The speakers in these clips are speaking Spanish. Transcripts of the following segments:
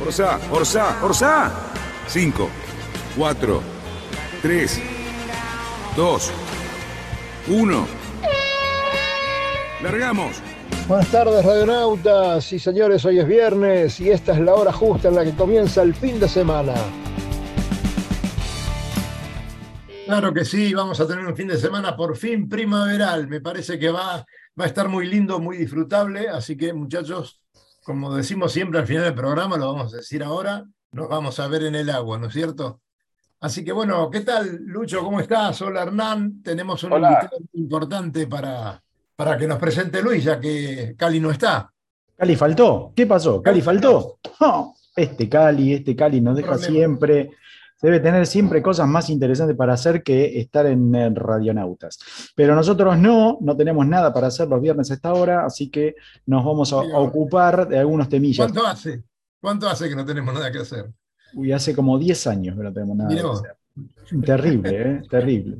Orsa, Orsa, Orsa. 5, 4, 3, 2, 1. Largamos. Buenas tardes, radionautas. Sí, señores, hoy es viernes y esta es la hora justa en la que comienza el fin de semana. Claro que sí, vamos a tener un fin de semana por fin primaveral. Me parece que va, va a estar muy lindo, muy disfrutable. Así que, muchachos, como decimos siempre al final del programa, lo vamos a decir ahora, nos vamos a ver en el agua, ¿no es cierto? Así que bueno, ¿qué tal, Lucho? ¿Cómo estás? Hola, Hernán. Tenemos un Hola. invitado importante para, para que nos presente Luis, ya que Cali no está. Cali faltó. ¿Qué pasó? Cali faltó. No, este Cali, este Cali nos deja Problema. Debe tener siempre cosas más interesantes para hacer que estar en Radionautas. Pero nosotros no, no tenemos nada para hacer los viernes a esta hora, así que nos vamos a, ocupar de algunos temillas. ¿Cuánto hace? ¿Cuánto hace que no tenemos nada que hacer? Uy, hace como 10 años que no tenemos nada Mirá que hacer. Terrible, ¿eh? Terrible.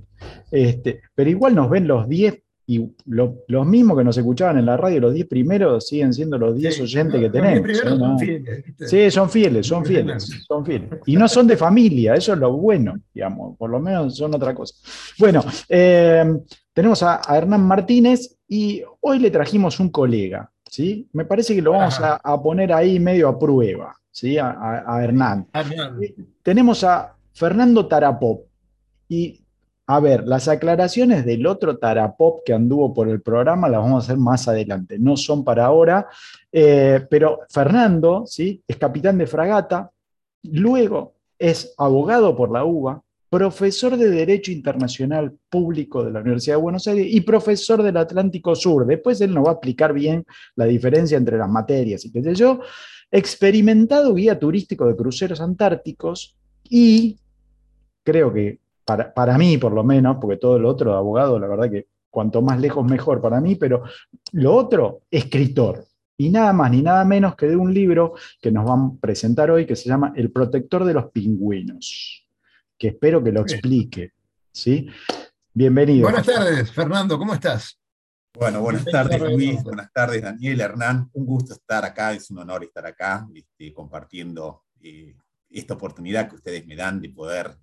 Este, pero igual nos ven los 10 y lo- los mismos que nos escuchaban en la radio, los 10 primeros siguen siendo los 10 Sí, oyentes que tenemos. primeros ¿eh? son fieles, ¿viste? Sí, son fieles, son fieles, son fieles. Y no son de familia, eso es lo bueno, digamos, por lo menos son otra cosa. Bueno, eh, tenemos a, a Hernán Martínez y hoy le trajimos un colega, ¿sí? Me parece que lo vamos a, poner ahí medio a prueba, ¿sí? A, a- a Hernán. Hernán. Tenemos a Fernando Tarapop y, a ver, las aclaraciones del otro Tarapop que anduvo por el programa las vamos a hacer más adelante, no son para ahora, eh, pero Fernando, ¿sí? Es capitán de fragata, luego es abogado por la UBA, profesor de Derecho Internacional Público de la Universidad de Buenos Aires y profesor del Atlántico Sur. Después él nos va a explicar bien la diferencia entre las materias y qué sé yo. Experimentado guía turístico de cruceros antárticos y creo que para, para mí por lo menos, porque todo lo otro de abogado, la verdad que cuanto más lejos mejor para mí, pero lo otro, escritor. Y nada más ni nada menos que de un libro que nos van a presentar hoy que se llama El protector de los pingüinos, que espero que lo explique. ¿sí? Bienvenido. Buenas tardes, Fernando, ¿cómo estás? Bueno, buenas tardes Luis, buenas tardes Daniel, Hernán, un gusto estar acá, es un honor estar acá este, compartiendo eh, esta oportunidad que ustedes me dan de poder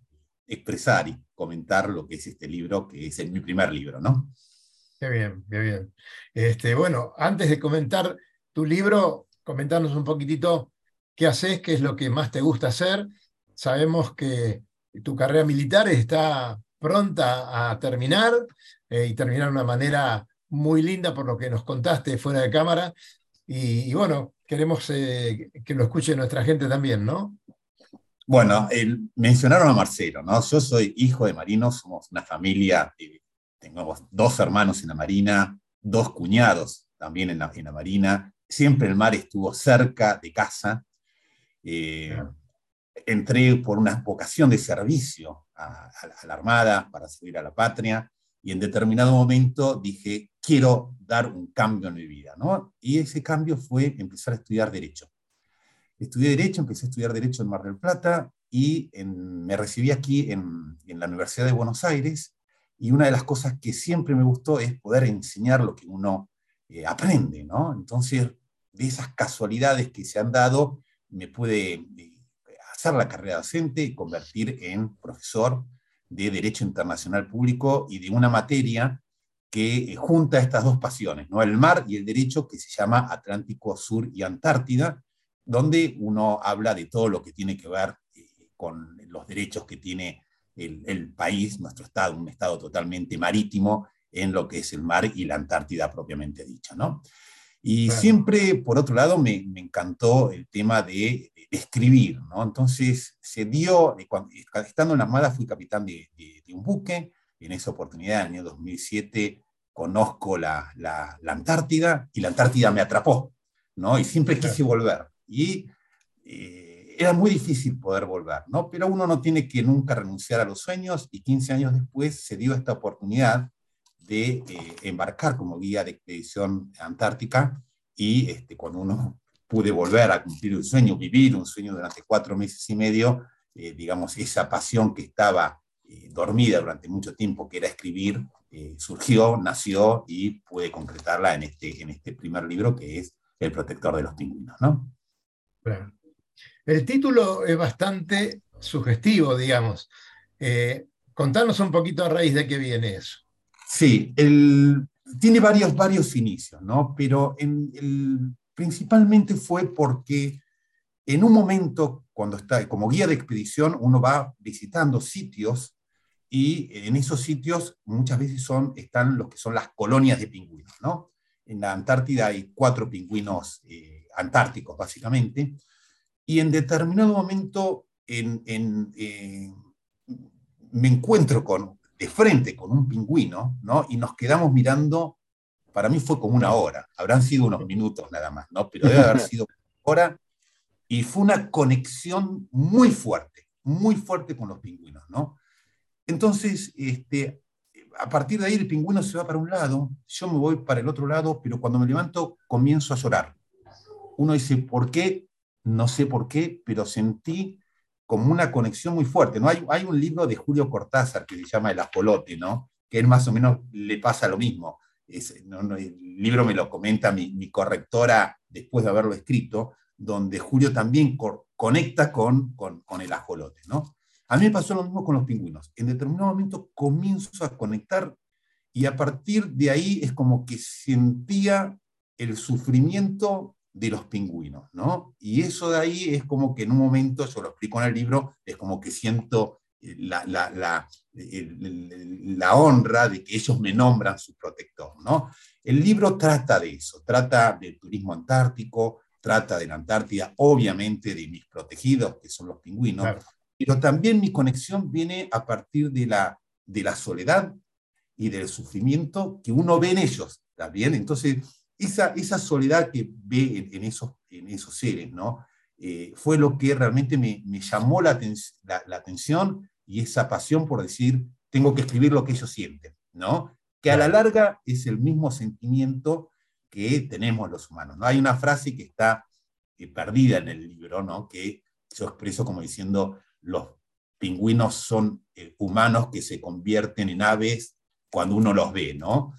expresar y comentar lo que es este libro, que es el- mi primer libro, ¿no? Qué bien, qué bien. Este, bueno, antes de comentar tu libro, comentarnos un poquitito qué haces, qué es lo que más te gusta hacer. Sabemos que tu carrera militar está pronta a terminar eh, y terminar de una manera muy linda por lo que nos contaste fuera de cámara. Y, bueno, queremos eh, que lo escuche nuestra gente también, ¿no? Bueno, el- mencionaron a Marcelo, ¿no? Yo soy hijo de marinos, somos una familia, eh, tenemos dos hermanos en la Marina, dos cuñados también en la, en la Marina, siempre el mar estuvo cerca de casa. Eh, entré por una vocación de servicio a, a la Armada para servir a la patria y en determinado momento dije, quiero dar un cambio en mi vida, ¿no? Y ese cambio fue empezar a estudiar Derecho. Estudié Derecho, empecé a estudiar Derecho en Mar del Plata y me recibí aquí en, en la Universidad de Buenos Aires y una de las cosas que siempre me gustó es poder enseñar lo que uno eh, aprende, ¿no? Entonces, de esas casualidades que se han dado, me pude eh, hacer la carrera docente y convertir en profesor de Derecho Internacional Público y de una materia que eh, junta estas dos pasiones, ¿no? el mar y el derecho, que se llama Atlántico Sur y Antártida, donde uno habla de todo lo que tiene que ver eh, con los derechos que tiene el, el país, nuestro estado, un estado totalmente marítimo en lo que es el mar y la Antártida propiamente dicha. ¿no? Y Claro. siempre, por otro lado, me, me encantó el tema de, de escribir, ¿no? Entonces, se dio, eh, cuando- estando en la Armada, fui capitán de, de- de un buque, en esa oportunidad, en el año 2007, conozco la, la- la Antártida, y la Antártida me atrapó, ¿no? Y siempre quise volver. Y eh, era muy difícil poder volver, ¿no? Pero uno no tiene que nunca renunciar a los sueños y 15 años después se dio esta oportunidad de eh, embarcar como guía de expedición antártica y este, cuando uno pude volver a cumplir un sueño, vivir un sueño durante cuatro meses y medio, eh, digamos, esa pasión que estaba eh, dormida durante mucho tiempo, que era escribir, surgió, nació y pude concretarla en este, en este primer libro que es El protector de los pingüinos, ¿no? El título es bastante sugestivo, digamos. contanos un poquito a raíz de qué viene eso. Sí, tiene varios, varios inicios, ¿no? Pero principalmente fue porque en un momento, cuando está como guía de expedición, uno va visitando sitios y en esos sitios muchas veces son, están los que son las colonias de pingüinos, ¿no? En la Antártida hay cuatro pingüinos eh, antárticos, básicamente, y en determinado momento eh, me encuentro con de frente con un pingüino, ¿no? Y nos quedamos mirando, para mí fue como una hora, habrán sido unos minutos nada más, ¿no? Pero debe haber sido una hora, y fue una conexión muy fuerte, muy fuerte con los pingüinos, ¿no? Entonces, este, a partir de ahí el pingüino se va para un lado, yo me voy para el otro lado, pero cuando me levanto comienzo a llorar. Uno dice, ¿por qué? No sé por qué, pero sentí como una conexión muy fuerte. ¿no? Hay, hay un libro de Julio Cortázar que se llama El Apolote, ¿no? que él más o menos le pasa lo mismo. el libro me lo comenta mi, correctora después de haberlo escrito, donde Julio también conecta con, con, con, el ajolote. ¿no? A mí me pasó lo mismo con los pingüinos. En determinado momento comienzo a conectar y a partir de ahí es como que sentía el sufrimiento de los pingüinos, ¿no? Y eso de ahí es como que en un momento, yo lo explico en el libro, es como que siento eh, la, la, la, la, honra de que ellos me nombran su protector, ¿no? El libro trata de eso, trata del turismo antártico, trata de la Antártida, obviamente de mis protegidos, que son los pingüinos, pero también mi conexión viene a partir de la, de la soledad y del sufrimiento que uno ve en ellos, ¿también? Entonces, esa, esa soledad que ve en, esos, en esos seres, ¿no? Eh, fue lo que realmente me, me llamó la, la, atención y esa pasión por decir, tengo que escribir lo que ellos sienten, ¿no? Que a la larga es el mismo sentimiento que tenemos los humanos, ¿no? Hay una frase que está eh, perdida en el libro, ¿no? Que yo expreso como diciendo, los pingüinos son eh, humanos que se convierten en aves cuando uno los ve, ¿no?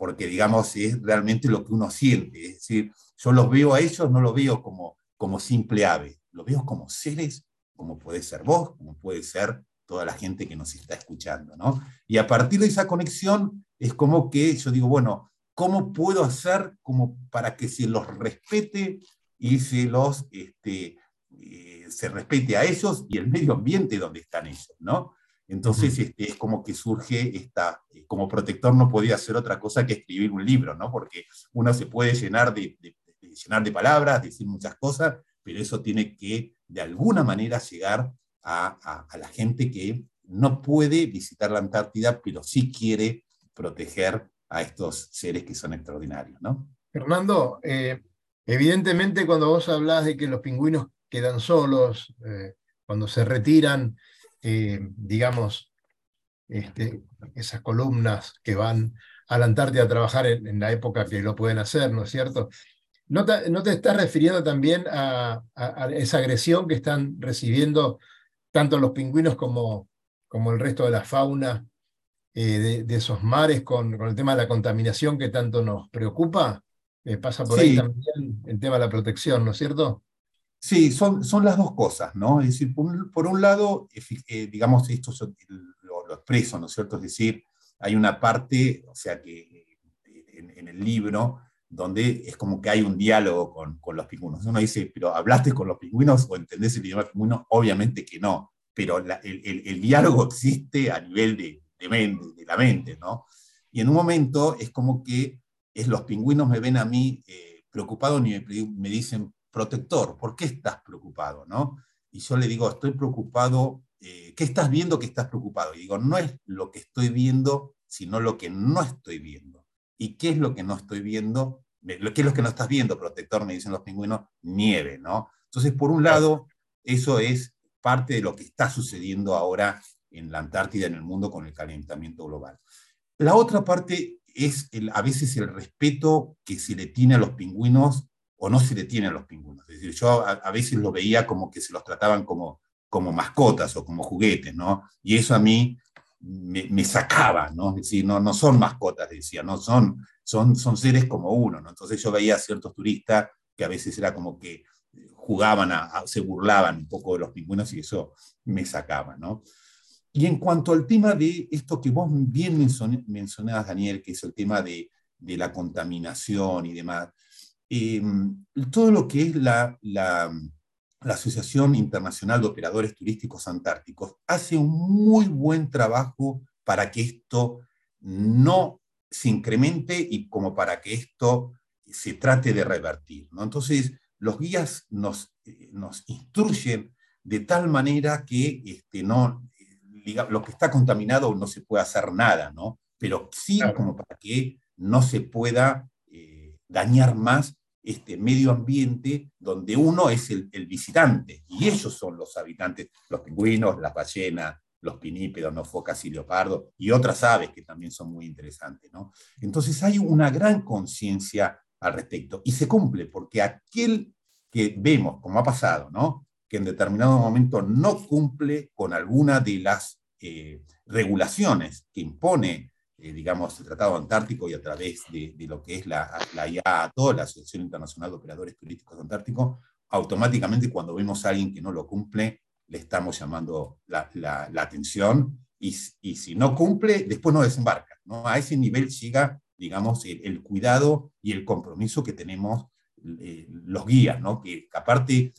Porque digamos es realmente lo que uno siente. Es decir, yo los veo a ellos, no los veo como, como simple ave, los veo como seres, como puede ser vos, como puede ser toda la gente que nos está escuchando. ¿no? Y a partir de esa conexión es como que yo digo, bueno, ¿cómo puedo hacer como para que se los respete y se los... Este, eh, se respete a ellos y el medio ambiente donde están ellos, ¿no? Entonces este, es como que surge esta, eh, como protector no podía hacer otra cosa que escribir un libro, ¿no? Porque uno se puede llenar de, llenar de palabras, decir muchas cosas, pero eso tiene que de alguna manera llegar a, la gente que no puede visitar la Antártida, pero sí quiere proteger a estos seres que son extraordinarios, ¿no? Fernando, eh, evidentemente cuando vos hablas de que los pingüinos quedan solos, eh, cuando se retiran, eh, digamos, este, esas columnas que van a la Antártida a trabajar en, la época que lo pueden hacer, ¿no es cierto? ¿No te, no te estás refiriendo también a, esa agresión que están recibiendo tanto los pingüinos como, como el resto de la fauna eh, de, esos mares con, con, el tema de la contaminación que tanto nos preocupa? Eh, pasa por ahí también el tema de la protección, ¿no es cierto? Sí, son, son las dos cosas, ¿no? Es decir, por, un lado, eh, digamos, esto lo, lo, expreso, ¿no es cierto? Es decir, hay una parte, o sea, que en, el libro, donde es como que hay un diálogo con, con, los pingüinos. Uno dice, pero ¿hablaste con los pingüinos o entendés el idioma pingüino? Obviamente que no, pero el, el, el, diálogo existe a nivel de, de, mente, de, la mente, ¿no? Y en un momento es como que es, los pingüinos me ven a mí eh, preocupado y me, me dicen, protector, ¿por qué estás preocupado? ¿no? Y yo le digo, estoy preocupado, eh, ¿qué estás viendo que estás preocupado? Y digo, no es lo que estoy viendo, sino lo que no estoy viendo. ¿Y qué es lo que no estoy viendo? ¿Qué es lo que no estás viendo, protector? Me dicen los pingüinos, nieve, ¿no? Entonces, por un lado, eso es parte de lo que está sucediendo ahora en la Antártida, en el mundo, con el calentamiento global. La otra parte es el, a veces el respeto que se le tiene a los pingüinos o no se le tiene a los pingüinos. Decir, yo a, veces lo veía como que se los trataban como, como mascotas o como juguetes, ¿no? Y eso a mí me, sacaba, ¿no? Es decir, no, no son mascotas, decía, no son, son, son seres como uno, ¿no? Entonces yo veía a ciertos turistas que a veces era como que jugaban, a, se burlaban un poco de los pingüinos y eso me sacaba, ¿no? Y en cuanto al tema de esto que vos bien mencionabas, Daniel, que es el tema de, de la contaminación y demás, eh, todo lo que es la, la, la, Asociación Internacional de Operadores Turísticos Antárticos hace un muy buen trabajo para que esto no se incremente y como para que esto se trate de revertir. ¿no? Entonces, los guías nos, eh, nos instruyen de tal manera que este, no, lo que está contaminado no se puede hacer nada, ¿no? Pero sí como para que no se pueda eh, dañar más este medio ambiente donde uno es el, visitante y ellos son los habitantes, los pingüinos, las ballenas, los pinípedos, no focas y leopardos y otras aves que también son muy interesantes. ¿no? Entonces hay una gran conciencia al respecto y se cumple porque aquel que vemos, como ha pasado, ¿no? que en determinado momento no cumple con alguna de las eh, regulaciones que impone, eh, digamos, el Tratado Antártico y a través de, lo que es la, la IATO, la Asociación Internacional de Operadores Turísticos Antárticos, automáticamente cuando vemos a alguien que no lo cumple, le estamos llamando la, la, atención y, y, si no cumple, después no desembarca. ¿no? A ese nivel llega, digamos, el, cuidado y el compromiso que tenemos eh, los guías, ¿no? que aparte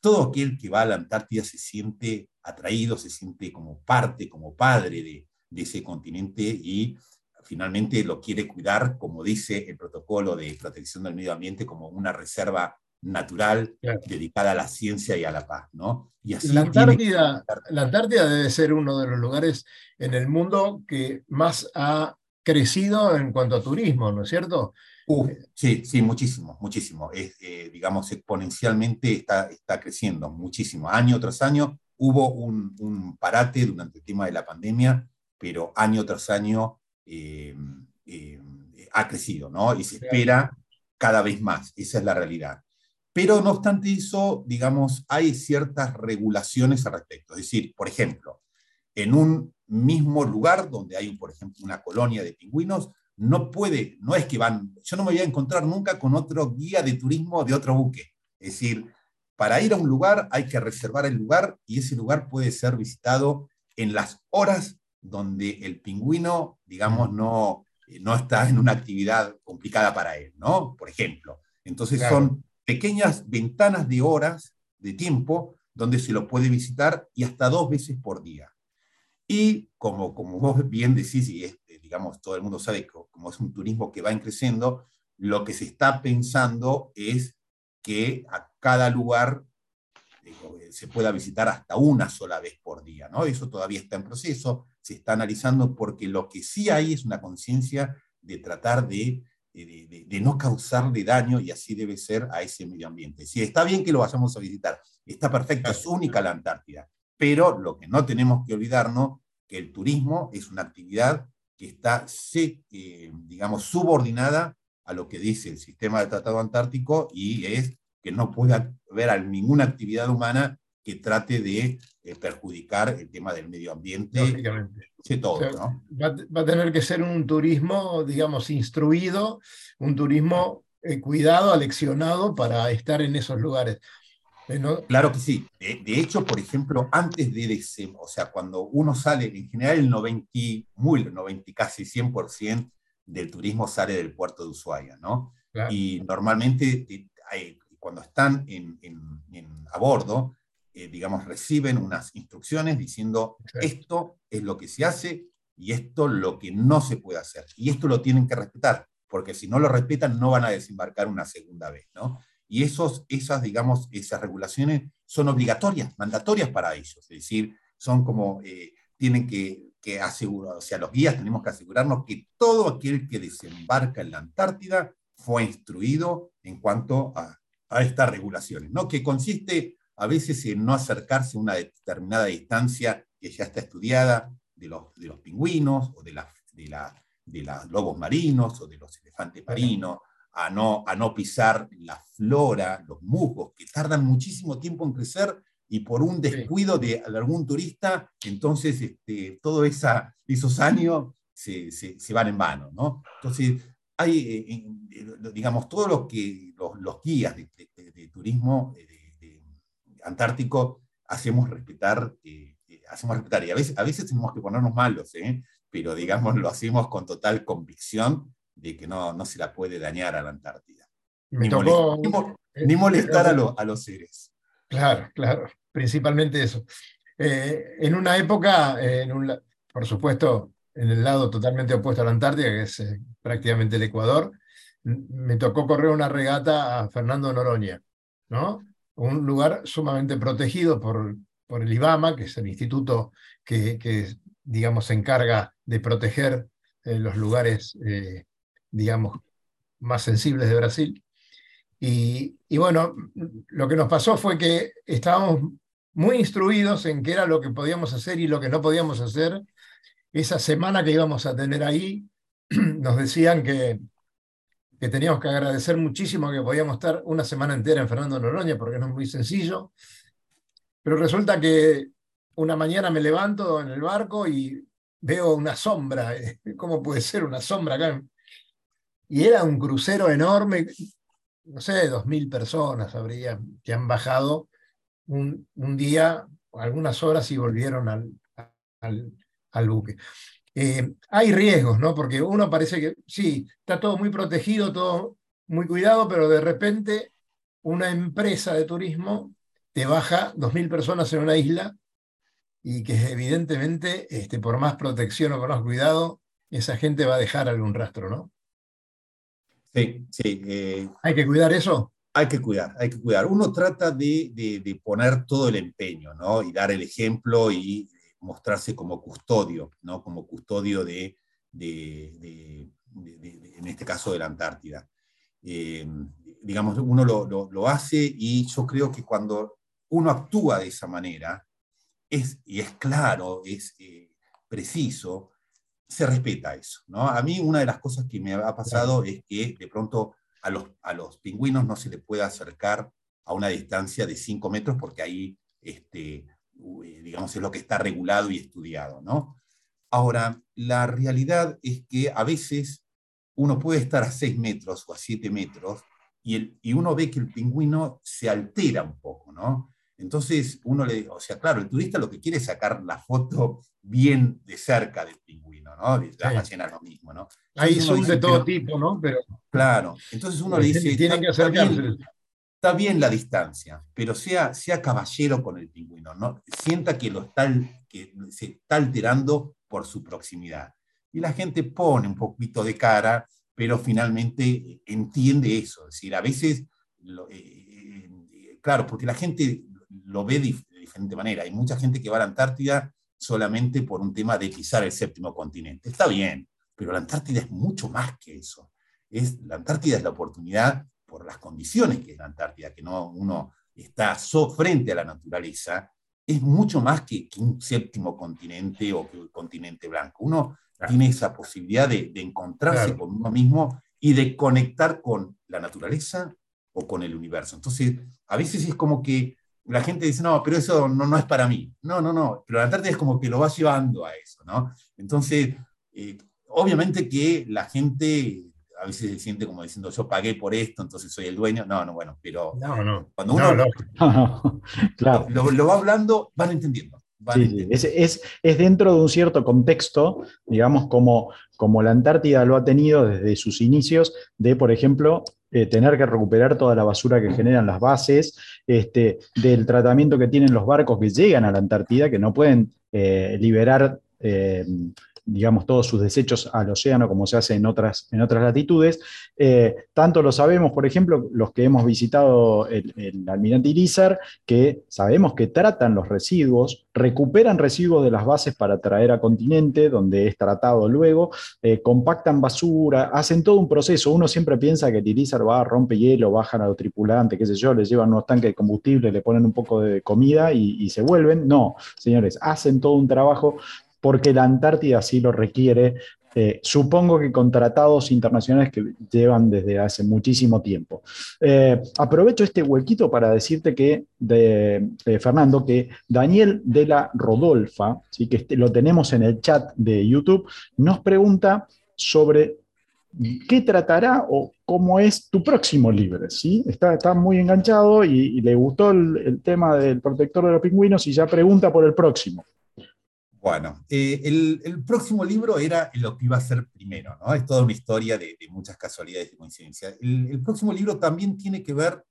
todo aquel que va a la Antártida se siente atraído, se siente como parte, como padre de, ese continente y finalmente lo quiere cuidar, como dice el protocolo de protección del medio ambiente, como una reserva natural dedicada a la ciencia y a la paz. ¿no? Y así la, Antártida, la Antártida debe ser uno de los lugares en el mundo que más ha crecido en cuanto a turismo, ¿no es cierto? sí, sí, muchísimo, muchísimo. Es, eh, digamos, exponencialmente está, está creciendo muchísimo. Año tras año hubo un, parate durante el tema de la pandemia, pero año tras año eh, eh, ha crecido, ¿no? Y se espera cada vez más, esa es la realidad. Pero no obstante eso, digamos, hay ciertas regulaciones al respecto. Es decir, por ejemplo, en un mismo lugar donde hay, por ejemplo, una colonia de pingüinos, no puede, no es que van, yo no me voy a encontrar nunca con otro guía de turismo de otro buque. Es decir, para ir a un lugar hay que reservar el lugar y ese lugar puede ser visitado en las horas donde el pingüino, digamos, no, no está en una actividad complicada para él, ¿no? Por ejemplo. Entonces son pequeñas ventanas de horas, de tiempo, donde se lo puede visitar y hasta dos veces por día. Y como, como vos bien decís, y digamos, todo el mundo sabe que como es un turismo que va creciendo, lo que se está pensando es que a cada lugar se pueda visitar hasta una sola vez por día, ¿no? Eso todavía está en proceso, se está analizando porque lo que sí hay es una conciencia de tratar de, de, de, no causarle daño y así debe ser a ese medio ambiente. Si está bien que lo vayamos a visitar, está perfecto, es única la Antártida, pero lo que no tenemos que olvidarnos que el turismo es una actividad que está, eh, digamos, subordinada a lo que dice el sistema de tratado antártico y es que no puede haber ninguna actividad humana que trate de eh, perjudicar el tema del medio ambiente. Todo, va, a tener que ser un turismo, digamos, instruido, un turismo eh, cuidado, aleccionado para estar en esos lugares. Claro que sí. De, hecho, por ejemplo, antes de ese, o sea, cuando uno sale, en general el 90, muy, 90, casi 100% del turismo sale del puerto de Ushuaia, ¿no? Y normalmente eh, cuando están en, a bordo, eh, digamos, reciben unas instrucciones diciendo esto es lo que se hace y esto lo que no se puede hacer. Y esto lo tienen que respetar, porque si no lo respetan no van a desembarcar una segunda vez, ¿no? y esos, esas, digamos, esas regulaciones son obligatorias, mandatorias para ellos, es decir, son como, eh, tienen que, que, asegurar, o sea, los guías tenemos que asegurarnos que todo aquel que desembarca en la Antártida fue instruido en cuanto a, a estas regulaciones, ¿no? que consiste a veces en no acercarse a una determinada distancia que ya está estudiada de los, de los pingüinos o de, la, de, la, de los lobos marinos o de los elefantes marinos, a no, a no pisar la flora, los musgos, que tardan muchísimo tiempo en crecer y por un descuido de, algún turista, entonces este, todos esos años se, se, van en vano. ¿no? Entonces, hay, eh, eh, digamos, todos los, que, los, guías de, turismo eh, antártico hacemos respetar, hacemos respetar, y a veces, a veces tenemos que ponernos malos, pero digamos, lo hacemos con total convicción de que no, no se la puede dañar a la Antártida. ni, molestar, a, a, los seres. Claro, claro, principalmente eso. en una época, en un, por supuesto, en el lado totalmente opuesto a la Antártida, que es eh, prácticamente el Ecuador, me tocó correr una regata a Fernando Noroña, ¿no? Un lugar sumamente protegido por, por el IBAMA, que es el instituto que, digamos, se encarga de proteger eh, los lugares, eh, digamos, más sensibles de Brasil. Y, y, bueno, lo que nos pasó fue que estábamos muy instruidos en qué era lo que podíamos hacer y lo que no podíamos hacer, esa semana que íbamos a tener ahí, nos decían que, que teníamos que agradecer muchísimo que podíamos estar una semana entera en Fernando Noroña, porque no es muy sencillo. Pero resulta que una mañana me levanto en el barco y veo una sombra. ¿Cómo puede ser una sombra acá? Y era un crucero enorme, no sé, dos mil personas habría que han bajado un, un día, algunas horas y volvieron al, al buque. Eh, hay riesgos, ¿no? Porque uno parece que sí, está todo muy protegido, todo muy cuidado, pero de repente una empresa de turismo te baja 2.000 personas en una isla y que evidentemente, este, por más protección o por más cuidado, esa gente va a dejar algún rastro, ¿no? Sí, sí. Eh, ¿Hay que cuidar eso? Hay que cuidar, hay que cuidar. Uno trata de, de, de, poner todo el empeño, ¿no? Y dar el ejemplo y mostrarse como custodio, ¿no? como custodio de, en este caso, de la Antártida. Eh, digamos, uno lo, hace y yo creo que cuando uno actúa de esa manera, es, y es claro, es eh, preciso, se respeta eso. ¿no? A mí una de las cosas que me ha pasado es que de pronto a los, a los pingüinos no se les puede acercar a una distancia de 5 metros porque ahí este, digamos, es lo que está regulado y estudiado, ¿no? Ahora, la realidad es que a veces uno puede estar a 6 metros o a 7 metros y, el, y uno ve que el pingüino se altera un poco, ¿no? Entonces, uno le, o sea, claro, el turista lo que quiere es sacar la foto bien de cerca del pingüino, ¿no? La ballena lo mismo, ¿no? Hay son de todo tipo, ¿no? Pero, claro, entonces uno le dice, tienen que acercarse está bien la distancia, pero sea, sea caballero con el pingüino, ¿no? sienta que, lo está, que se está alterando por su proximidad. Y la gente pone un poquito de cara, pero finalmente entiende eso. Es decir, a veces, eh, eh, claro, porque la gente lo ve de, diferente manera. Hay mucha gente que va a la Antártida solamente por un tema de pisar el séptimo continente. Está bien, pero la Antártida es mucho más que eso. Es, la Antártida es la oportunidad por las condiciones que es la Antártida, que no uno está so, frente a la naturaleza, es mucho más que, un séptimo continente o que un continente blanco. Uno tiene esa posibilidad de, encontrarse con uno mismo y de conectar con la naturaleza o con el universo. Entonces, a veces es como que la gente dice, no, pero eso no, no es para mí. No, no, no, pero la Antártida es como que lo va llevando a eso, ¿no? Entonces, eh, obviamente que la gente a veces se siente como diciendo, yo pagué por esto, entonces soy el dueño. No, no, bueno, pero cuando uno lo, va hablando, van entendiendo. Es, dentro de un cierto contexto, digamos, como, como la Antártida lo ha tenido desde sus inicios, de, por ejemplo, eh, tener que recuperar toda la basura que generan las bases, este, del tratamiento que tienen los barcos que llegan a la Antártida, que no pueden eh, liberar eh, digamos, todos sus desechos al océano como se hace en otras, en otras latitudes. Eh, tanto lo sabemos, por ejemplo, los que hemos visitado el, almirante Irizar, que sabemos que tratan los residuos, recuperan residuos de las bases para traer a continente, donde es tratado luego, eh, compactan basura, hacen todo un proceso. Uno siempre piensa que el Irizar va, rompe hielo, bajan a los tripulantes, qué sé yo, les llevan unos tanques de combustible, le ponen un poco de comida y se vuelven. No, señores, hacen todo un trabajo porque la Antártida así lo requiere, eh, supongo que con tratados internacionales que llevan desde hace muchísimo tiempo. Eh, aprovecho este huequito para decirte que, eh, Fernando, que Daniel de la Rodolfa, ¿sí? que este, lo tenemos en el chat de YouTube, nos pregunta sobre qué tratará o cómo es tu próximo libro. ¿sí? Está, muy enganchado y, le gustó el tema del protector de los pingüinos y ya pregunta por el próximo. Bueno, eh, el, el, próximo libro era lo que iba a ser primero, ¿no? Es toda una historia de, de muchas casualidades y coincidencias. El, el, próximo libro también tiene que ver,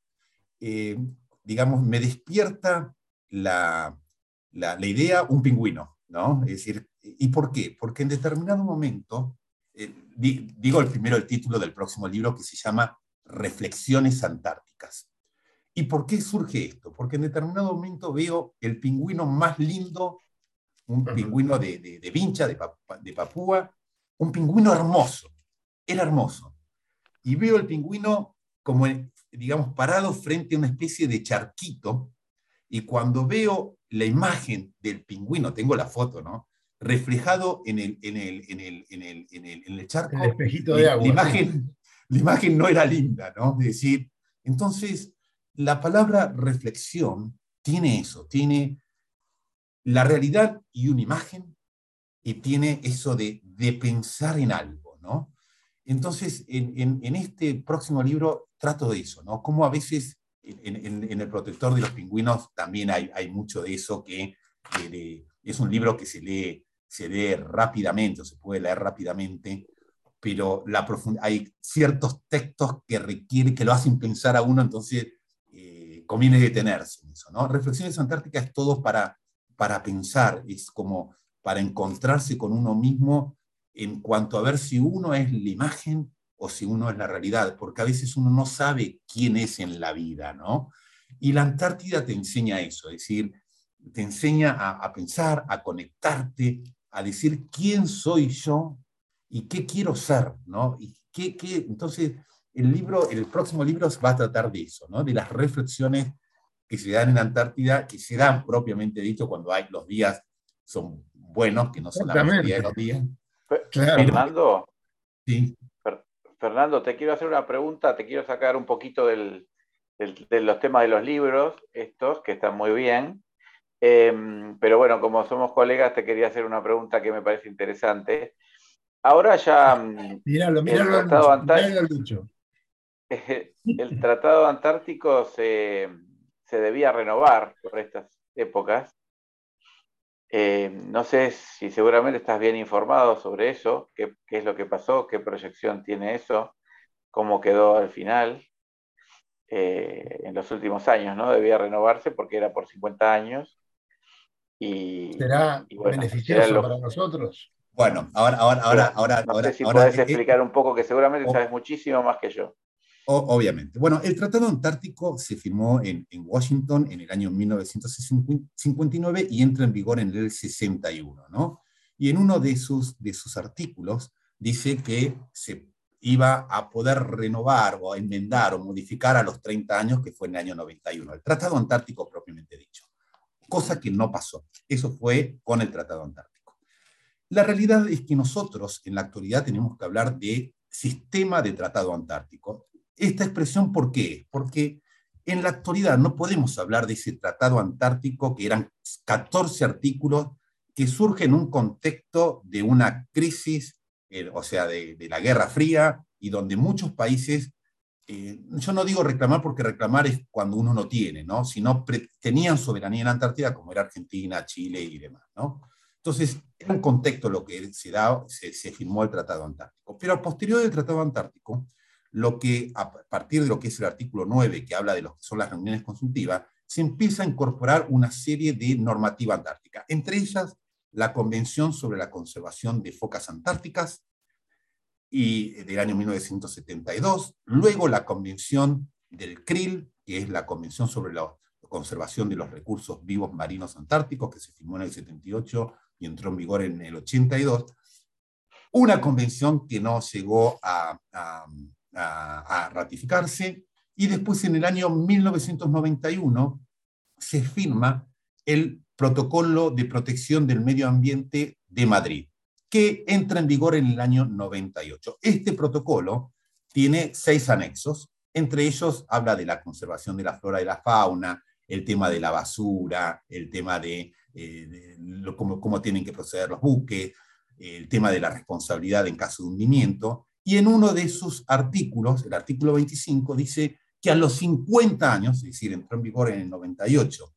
eh, digamos, me despierta la, la, la, idea un pingüino, ¿no? Es decir, ¿y por qué? Porque en determinado momento, eh, di, digo el primero el título del próximo libro que se llama Reflexiones Antárticas. ¿Y por qué surge esto? Porque en determinado momento veo el pingüino más lindo un pingüino de, de, de Vincha, de, de, Papúa, un pingüino hermoso, era hermoso. Y veo el pingüino como, digamos, parado frente a una especie de charquito, y cuando veo la imagen del pingüino, tengo la foto, ¿no? Reflejado en el, en el, en el, en el, en el, en el charco. El espejito de agua. La imagen, la imagen no era linda, ¿no? Es decir, entonces, la palabra reflexión tiene eso, tiene la realidad y una imagen y tiene eso de, de pensar en algo, ¿no? Entonces, en, en, este próximo libro trato de eso, ¿no? Como a veces en, El protector de los pingüinos también hay, hay mucho de eso que es un libro que se lee, se lee rápidamente o se puede leer rápidamente, pero la hay ciertos textos que requieren, que lo hacen pensar a uno, entonces eh, conviene detenerse en eso, ¿no? Reflexiones Antárticas es todo para para pensar, es como para encontrarse con uno mismo en cuanto a ver si uno es la imagen o si uno es la realidad, porque a veces uno no sabe quién es en la vida, ¿no? Y la Antártida te enseña eso, es decir, te enseña a, a pensar, a conectarte, a decir quién soy yo y qué quiero ser, ¿no? Y qué, qué, entonces, el libro, el próximo libro va a tratar de eso, ¿no? De las reflexiones que se dan en Antártida, que se dan propiamente dicho cuando hay los días son buenos, que no son la mayoría de los días. Claro. Fernando, sí. Fernando, te quiero hacer una pregunta, te quiero sacar un poquito del, del, de los temas de los libros, estos, que están muy bien. Eh, pero bueno, como somos colegas, te quería hacer una pregunta que me parece interesante. Ahora ya. Míralo, míralo, el Tratado, Antártico, el Tratado Antártico se se debía renovar por estas épocas. Eh, no sé si seguramente estás bien informado sobre eso, qué, qué, es lo que pasó, qué proyección tiene eso, cómo quedó al final eh, en los últimos años, ¿no? Debía renovarse porque era por 50 años. Y, ¿Será y bueno, beneficioso lo... para nosotros? Bueno, ahora, ahora, ahora, ahora, no ahora, sé si ahora, puedes explicar un poco, que seguramente oh, sabes muchísimo más que yo. Obviamente. Bueno, el Tratado Antártico se firmó en, en, Washington en el año 1959 y entra en vigor en el 61, ¿no? Y en uno de sus, de sus artículos dice que se iba a poder renovar o enmendar o modificar a los 30 años, que fue en el año 91. El Tratado Antártico propiamente dicho. Cosa que no pasó. Eso fue con el Tratado Antártico. La realidad es que nosotros en la actualidad tenemos que hablar de sistema de Tratado Antártico esta expresión, ¿por qué? Porque en la actualidad no podemos hablar de ese tratado antártico que eran 14 artículos que surge en un contexto de una crisis, eh, o sea, de, la Guerra Fría, y donde muchos países, eh, yo no digo reclamar porque reclamar es cuando uno no tiene, ¿no? sino tenían soberanía en la Antártida, como era Argentina, Chile y demás. ¿no? Entonces, era un contexto lo que se, da, se firmó el Tratado Antártico. Pero a posterior del Tratado Antártico, lo que a partir de lo que es el artículo 9, que habla de lo que son las reuniones consultivas, se empieza a incorporar una serie de normativa antártica. Entre ellas la Convención sobre la Conservación de Focas Antárticas y, del año 1972, luego la Convención del CRIL, que es la Convención sobre la Conservación de los Recursos Vivos Marinos Antárticos, que se firmó en el 78 y entró en vigor en el 82, una convención que no llegó a ratificarse, y después en el año 1991 se firma el Protocolo de Protección del Medio Ambiente de Madrid, que entra en vigor en el año 98. Este protocolo tiene seis anexos, entre ellos habla de la conservación de la flora y la fauna, el tema de la basura, el tema de, eh, cómo, tienen que proceder los buques, el tema de la responsabilidad en caso de hundimiento. Y en uno de sus artículos, el artículo 25, dice que a los 50 años, es decir, entró en vigor en el 98,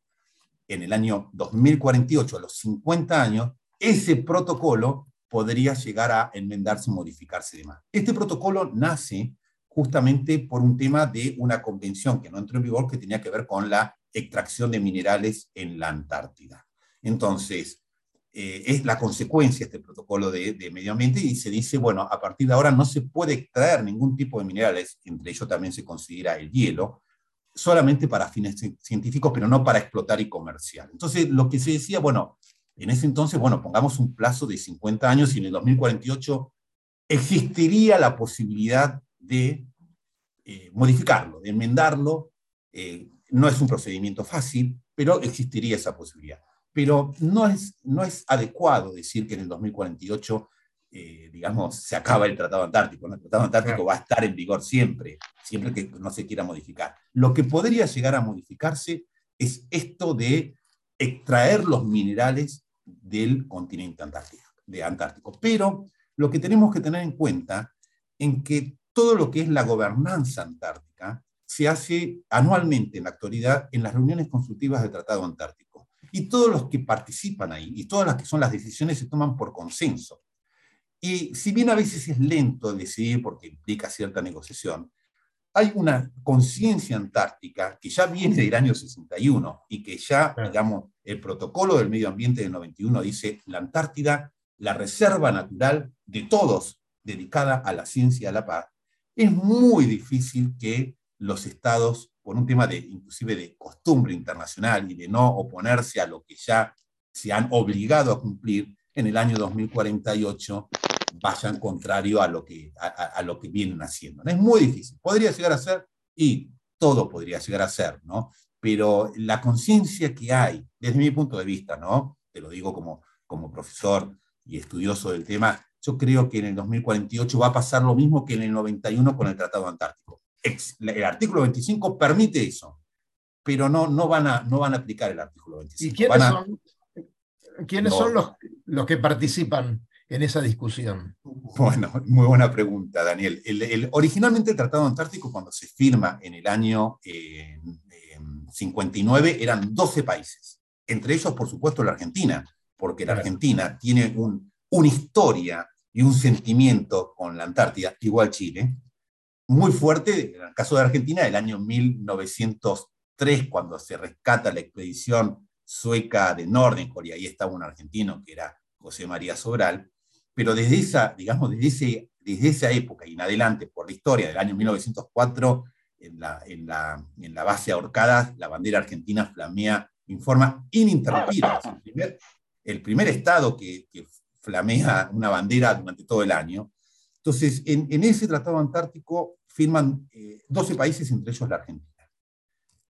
en el año 2048, a los 50 años, ese protocolo podría llegar a enmendarse y modificarse de más. Este protocolo nace justamente por un tema de una convención que no entró en vigor que tenía que ver con la extracción de minerales en la Antártida. Entonces, eh, es la consecuencia este protocolo de, de, medio ambiente y se dice, bueno, a partir de ahora no se puede extraer ningún tipo de minerales, entre ellos también se considera el hielo, solamente para fines científicos, pero no para explotar y comercial. Entonces, lo que se decía, bueno, en ese entonces, bueno, pongamos un plazo de 50 años y en el 2048 existiría la posibilidad de eh, modificarlo, de enmendarlo. Eh, no es un procedimiento fácil, pero existiría esa posibilidad. Pero no es, no es adecuado decir que en el 2048 eh, digamos, se acaba el Tratado Antártico. El Tratado Antártico va a estar en vigor siempre, siempre que no se quiera modificar. Lo que podría llegar a modificarse es esto de extraer los minerales del continente antártico, de Antártico. Pero lo que tenemos que tener en cuenta en que todo lo que es la gobernanza antártica se hace anualmente en la actualidad en las reuniones consultivas del Tratado Antártico. Y todos los que participan ahí y todas las que son las decisiones se toman por consenso. Y si bien a veces es lento decidir porque implica cierta negociación, hay una conciencia antártica que ya viene del año 61 y que ya, digamos, el protocolo del medio ambiente del 91 dice la Antártida, la reserva natural de todos dedicada a la ciencia y a la paz. Es muy difícil que los estados, por un tema de inclusive de costumbre internacional y de no oponerse a lo que ya se han obligado a cumplir, en el año 2048 vayan contrario a lo que, a, lo que vienen haciendo. Es muy difícil. Podría llegar a ser, y todo podría llegar a ser, ¿no? Pero la conciencia que hay, desde mi punto de vista, ¿no? Te lo digo como, como profesor y estudioso del tema, yo creo que en el 2048 va a pasar lo mismo que en el 91 con el Tratado Antártico. El artículo 25 permite eso, pero no, no, van, a, no van a aplicar el artículo 25. ¿Y quiénes son, quiénes son los, los que participan en esa discusión? Bueno, muy buena pregunta, Daniel. El, originalmente el Tratado Antártico, cuando se firma en el año 59, eh, eran 12 países. Entre ellos, por supuesto, la Argentina, porque la Argentina tiene un, una historia y un sentimiento con la Antártida, igual Chile, muy fuerte, en el caso de Argentina, del año 1903, cuando se rescata la expedición sueca de Nordenskjöld, y ahí estaba un argentino que era José María Sobral, pero desde esa, digamos, desde, desde esa época y en adelante, por la historia del año 1904, en la, en la, en la base ahorcada, la bandera argentina flamea en forma ininterrumpida. el, primer, el primer estado que, que, flamea una bandera durante todo el año. Entonces, en, ese tratado antártico firman 12 eh, países, entre ellos la Argentina.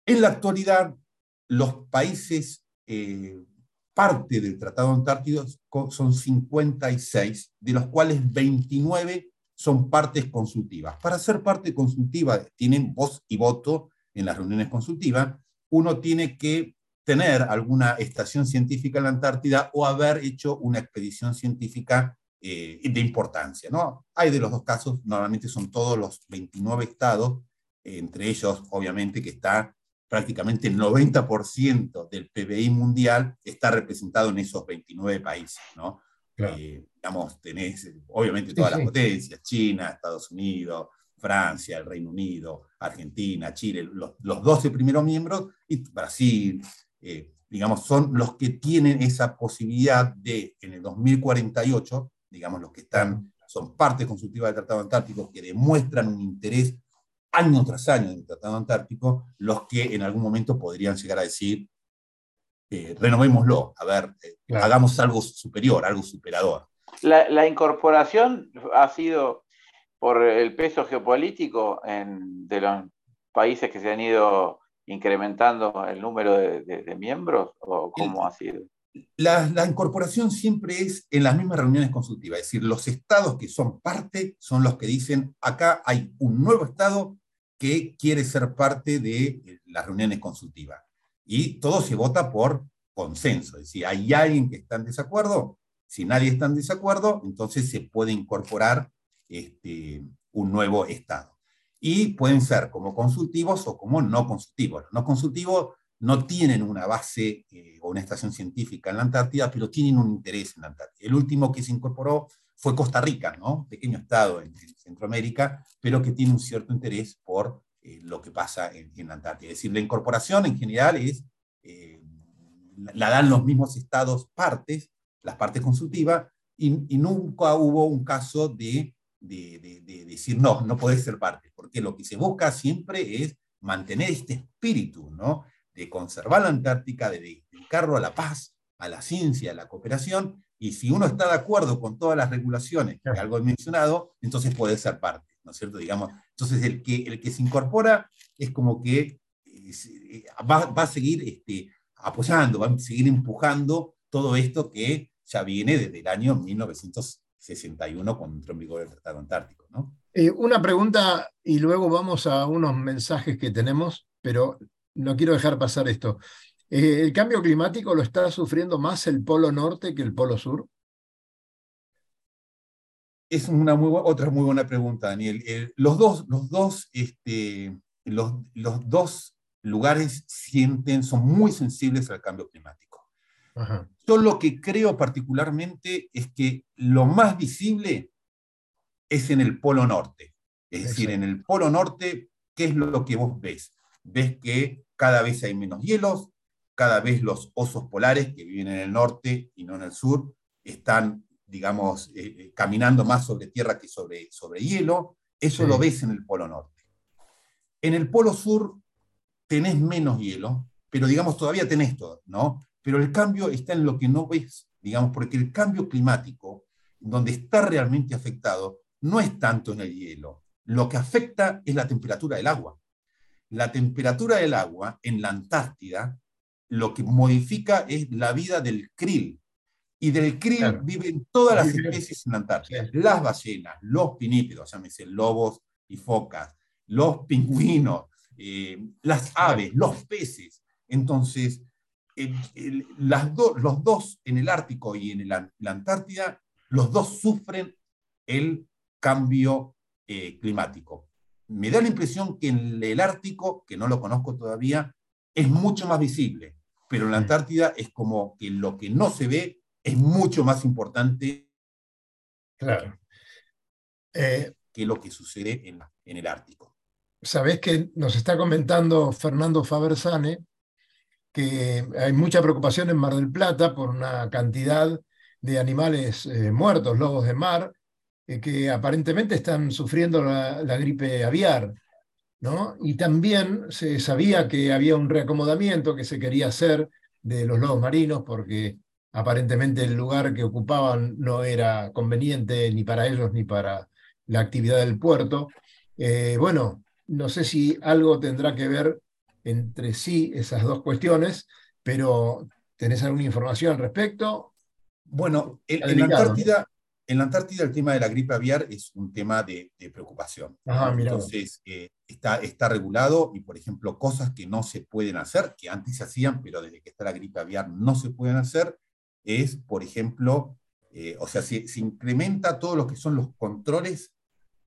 En la actualidad, los países eh, parte del Tratado Antártico son 56, de los cuales 29 son partes consultivas. Para ser parte consultiva, tienen voz y voto en las reuniones consultivas, uno tiene que tener alguna estación científica en la Antártida o haber hecho una expedición científica eh, de importancia. ¿no? Hay de los dos casos, normalmente son todos los 29 estados, entre ellos obviamente que está prácticamente el 90% del PBI mundial está representado en esos 29 países, ¿no? Eh, digamos, tenés obviamente todas las potencias, China, Estados Unidos, Francia, el Reino Unido, Argentina, Chile, los, 12 primeros miembros, y Brasil, eh, digamos, son los que tienen esa posibilidad de, en el 2048, digamos, los que están, son parte consultiva del Tratado Antártico, que demuestran un interés año tras año en el Tratado Antártico, los que en algún momento podrían llegar a decir, eh, renovémoslo, a ver, eh, hagamos algo superior, algo superador. La, incorporación ha sido por el peso geopolítico de los países que se han ido incrementando el número de, miembros o cómo ha sido? La, incorporación siempre es en las mismas reuniones consultivas, es decir, los estados que son parte son los que dicen, acá hay un nuevo estado que quiere ser parte de las reuniones consultivas. Y todo se vota por consenso, es decir, hay alguien que está en desacuerdo, si nadie está en desacuerdo, entonces se puede incorporar este, un nuevo estado. Y pueden ser como consultivos o como no consultivos. No consultivos no tienen una base eh, o una estación científica en la Antártida, pero tienen un interés en la Antártida. El último que se incorporó fue Costa Rica, ¿no? Pequeño estado en, Centroamérica, pero que tiene un cierto interés por eh, lo que pasa en, la Antártida. Es decir, la incorporación en general es, eh, la dan los mismos estados partes, las partes consultivas, y, nunca hubo un caso de, de, de, decir, no, no puede ser parte, porque lo que se busca siempre es mantener este espíritu, ¿no? De conservar la Antártica, de dedicarlo a la paz, a la ciencia, a la cooperación, y si uno está de acuerdo con todas las regulaciones que algo he mencionado, entonces puede ser parte, ¿no es cierto? Digamos, entonces el que, el que se incorpora es como que eh, va, va, a seguir este, apoyando, va a seguir empujando todo esto que ya viene desde el año 1961 cuando entró en vigor el Tratado Antártico. ¿no? Eh, una pregunta y luego vamos a unos mensajes que tenemos, pero no quiero dejar pasar esto. Eh, ¿El cambio climático lo está sufriendo más el Polo Norte que el Polo Sur? Es una muy, otra muy buena pregunta, Daniel. los dos, los dos, este, los, los dos lugares sienten, son muy sensibles al cambio climático. Yo lo que creo particularmente es que lo más visible es en el Polo Norte. Es decir, en el Polo Norte, ¿qué es lo que vos ves? Ves que cada vez hay menos hielos, cada vez los osos polares que viven en el norte y no en el sur están, digamos, eh, eh, caminando más sobre tierra que sobre, sobre hielo. Eso lo ves en el Polo Norte. En el Polo Sur tenés menos hielo, pero digamos, todavía tenés todo, ¿no? Pero el cambio está en lo que no ves, digamos, porque el cambio climático, donde está realmente afectado, no es tanto en el hielo. Lo que afecta es la temperatura del agua. La temperatura del agua en la Antártida lo que modifica es la vida del krill. Y del krill viven todas las especies en la Antártida. Las ballenas, los pinípedos, llámese lobos y focas, los pingüinos, eh, las aves, los peces. Entonces, las los dos en el Ártico y en la Antártida, los dos sufren el cambio eh, climático. Me da la impresión que en el Ártico, que no lo conozco todavía, es mucho más visible, pero en la Antártida es como que lo que no se ve es mucho más importante claro. Eh, que lo que sucede en, en el Ártico. Sabés que nos está comentando Fernando Fabersane que hay mucha preocupación en Mar del Plata por una cantidad de animales eh, muertos, lobos de mar, que aparentemente están sufriendo la, gripe aviar. ¿no? Y también se sabía que había un reacomodamiento que se quería hacer de los lobos marinos porque aparentemente el lugar que ocupaban no era conveniente ni para ellos ni para la actividad del puerto. Eh, bueno, no sé si algo tendrá que ver entre sí esas dos cuestiones, pero ¿tenés alguna información al respecto? Bueno, en, la Antártida, en, la Antártida, el tema de la gripe aviar es un tema de, preocupación. Entonces, eh, está, está regulado y, por ejemplo, cosas que no se pueden hacer, que antes se hacían, pero desde que está la gripe aviar no se pueden hacer, es, por ejemplo, eh, o sea, se, se, incrementa todo lo que son los controles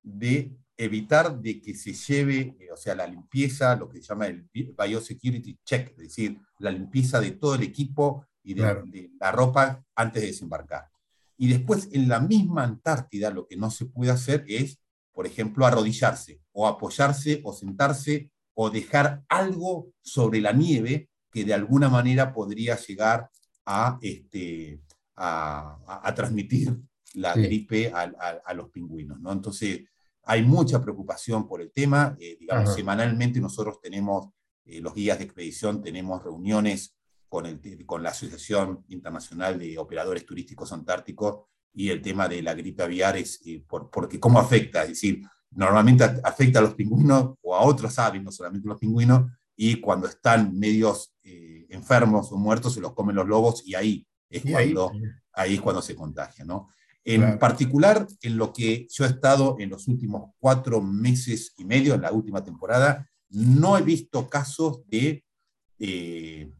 de evitar de que se lleve, eh, o sea, la limpieza, lo que se llama el biosecurity check, es decir, la limpieza de todo el equipo y de, la ropa antes de desembarcar. Y después, en la misma Antártida, lo que no se puede hacer es, por ejemplo, arrodillarse, o apoyarse, o sentarse, o dejar algo sobre la nieve, que de alguna manera podría llegar a, este, a, transmitir la gripe a, los pingüinos. ¿no? Entonces, hay mucha preocupación por el tema. Eh, digamos, semanalmente nosotros tenemos, eh, los guías de expedición, tenemos reuniones con, el, con la Asociación Internacional de Operadores Turísticos Antárticos y el tema de la gripe aviar es eh, por, porque cómo afecta, es decir, normalmente afecta a los pingüinos o a otras aves, no solamente a los pingüinos, y cuando están medios enfermos o muertos se los comen los lobos y ahí es, cuando, ahí? es cuando se contagia, ¿no? En particular, en lo que yo he estado en los últimos cuatro meses y medio, en la última temporada, no he visto casos de, de,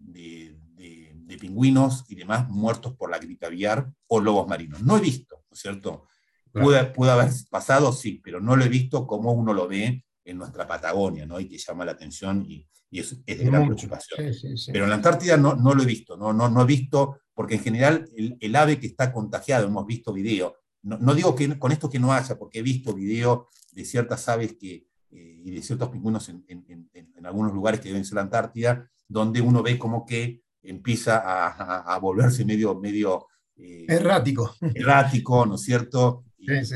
pingüinos y demás muertos por la gripe aviar o lobos marinos. No he visto, ¿no es cierto? Puede, puede, haber pasado, sí, pero no lo he visto como uno lo ve en nuestra Patagonia, ¿no? Y que llama la atención y, y es, de gran preocupación. Pero en la Antártida no, no lo he visto, no, no, no he visto, porque en general el, ave que está contagiado, hemos visto video, no, no, digo que con esto que no haya, porque he visto video de ciertas aves que, eh, y de ciertos pingüinos en, en, en, algunos lugares que deben ser la Antártida, donde uno ve como que empieza a, a, volverse medio, medio eh, errático. Errático, ¿no es cierto? sí, sí.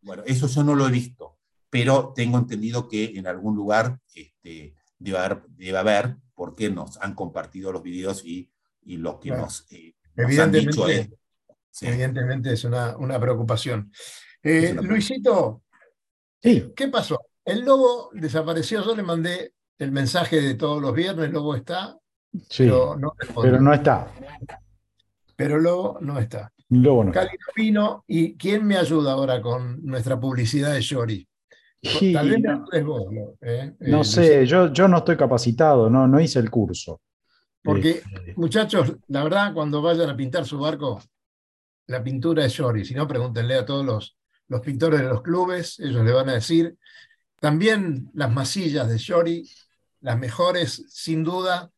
Bueno, eso yo no lo he visto, pero tengo entendido que en algún lugar este, debe haber, debe haber porque nos han compartido los videos y, y los que nos, eh, han dicho es, Evidentemente es una, una preocupación. Eh, Luisito, sí. ¿qué pasó? El lobo desapareció, yo le mandé el mensaje de todos los viernes, lobo está, sí, pero, no pero no está. Pero lobo no está. Lobo no vino, ¿y quién me ayuda ahora con nuestra publicidad de Shori? Tal vez no, vos, ¿eh? no eh, sé, yo, yo no estoy capacitado, no, no hice el curso. Porque, este, muchachos, la verdad, cuando vayan a pintar su barco, la pintura es Shori. Si no, pregúntenle a todos los, los pintores de los clubes, ellos le van a decir. También las masillas de Shori, las mejores, sin duda.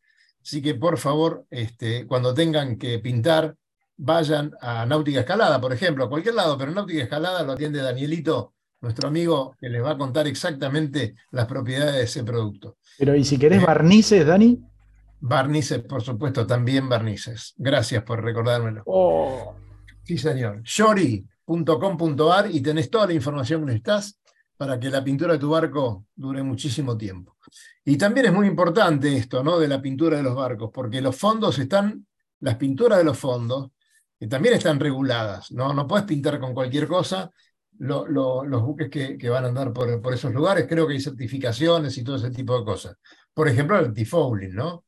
Así que, por favor, este, cuando tengan que pintar, vayan a Náutica Escalada, por ejemplo, a cualquier lado, pero Náutica Escalada lo atiende Danielito nuestro amigo que les va a contar exactamente las propiedades de ese producto. Pero, ¿y si querés eh, barnices, Dani? Barnices, por supuesto, también barnices. Gracias por recordármelo. Oh. Sí, señor. Shori.com.ar y tenés toda la información que necesitas para que la pintura de tu barco dure muchísimo tiempo. Y también es muy importante esto, ¿no? De la pintura de los barcos, porque los fondos están, las pinturas de los fondos, que también están reguladas, ¿no? No puedes pintar con cualquier cosa, los buques que, van a andar por, por, esos lugares. Creo que hay certificaciones y todo ese tipo de cosas. Por ejemplo, el antifouling, ¿no?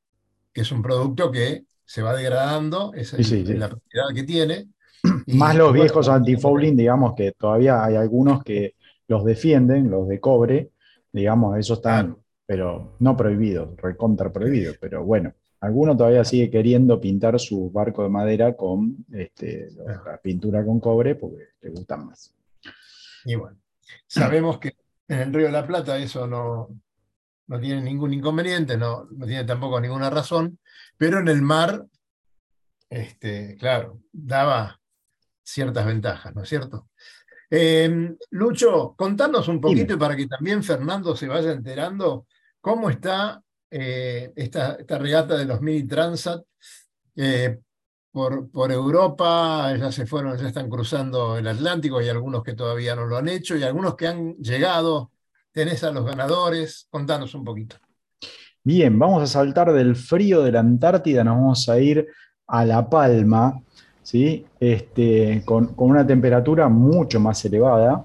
Que es un producto que se va degradando, es la propiedad que tiene. Más los viejos antifouling, digamos que todavía hay algunos que los defienden, los de cobre, digamos, esos están, pero no prohibidos, recontra prohibidos, pero bueno. Alguno todavía sigue queriendo pintar su barco de madera con este, la pintura con cobre porque le gustan más. Y bueno, sabemos que en el Río de la Plata eso no, no tiene ningún inconveniente, no, no tiene tampoco ninguna razón, pero en el mar, este, claro, daba ciertas ventajas, ¿no es cierto? Em, Lucho, contanos un poquito y para que también Fernando se vaya enterando cómo está eh, esta, esta, regata de los mini Transat. Eh, por, Europa, ya se fueron, ya están cruzando el Atlántico, hay algunos que todavía no lo han hecho y algunos que han llegado. Tenés a los ganadores, contanos un poquito. Bien, vamos a saltar del frío de la Antártida, nos vamos a ir a La Palma, ¿sí? este, con, una temperatura mucho más elevada.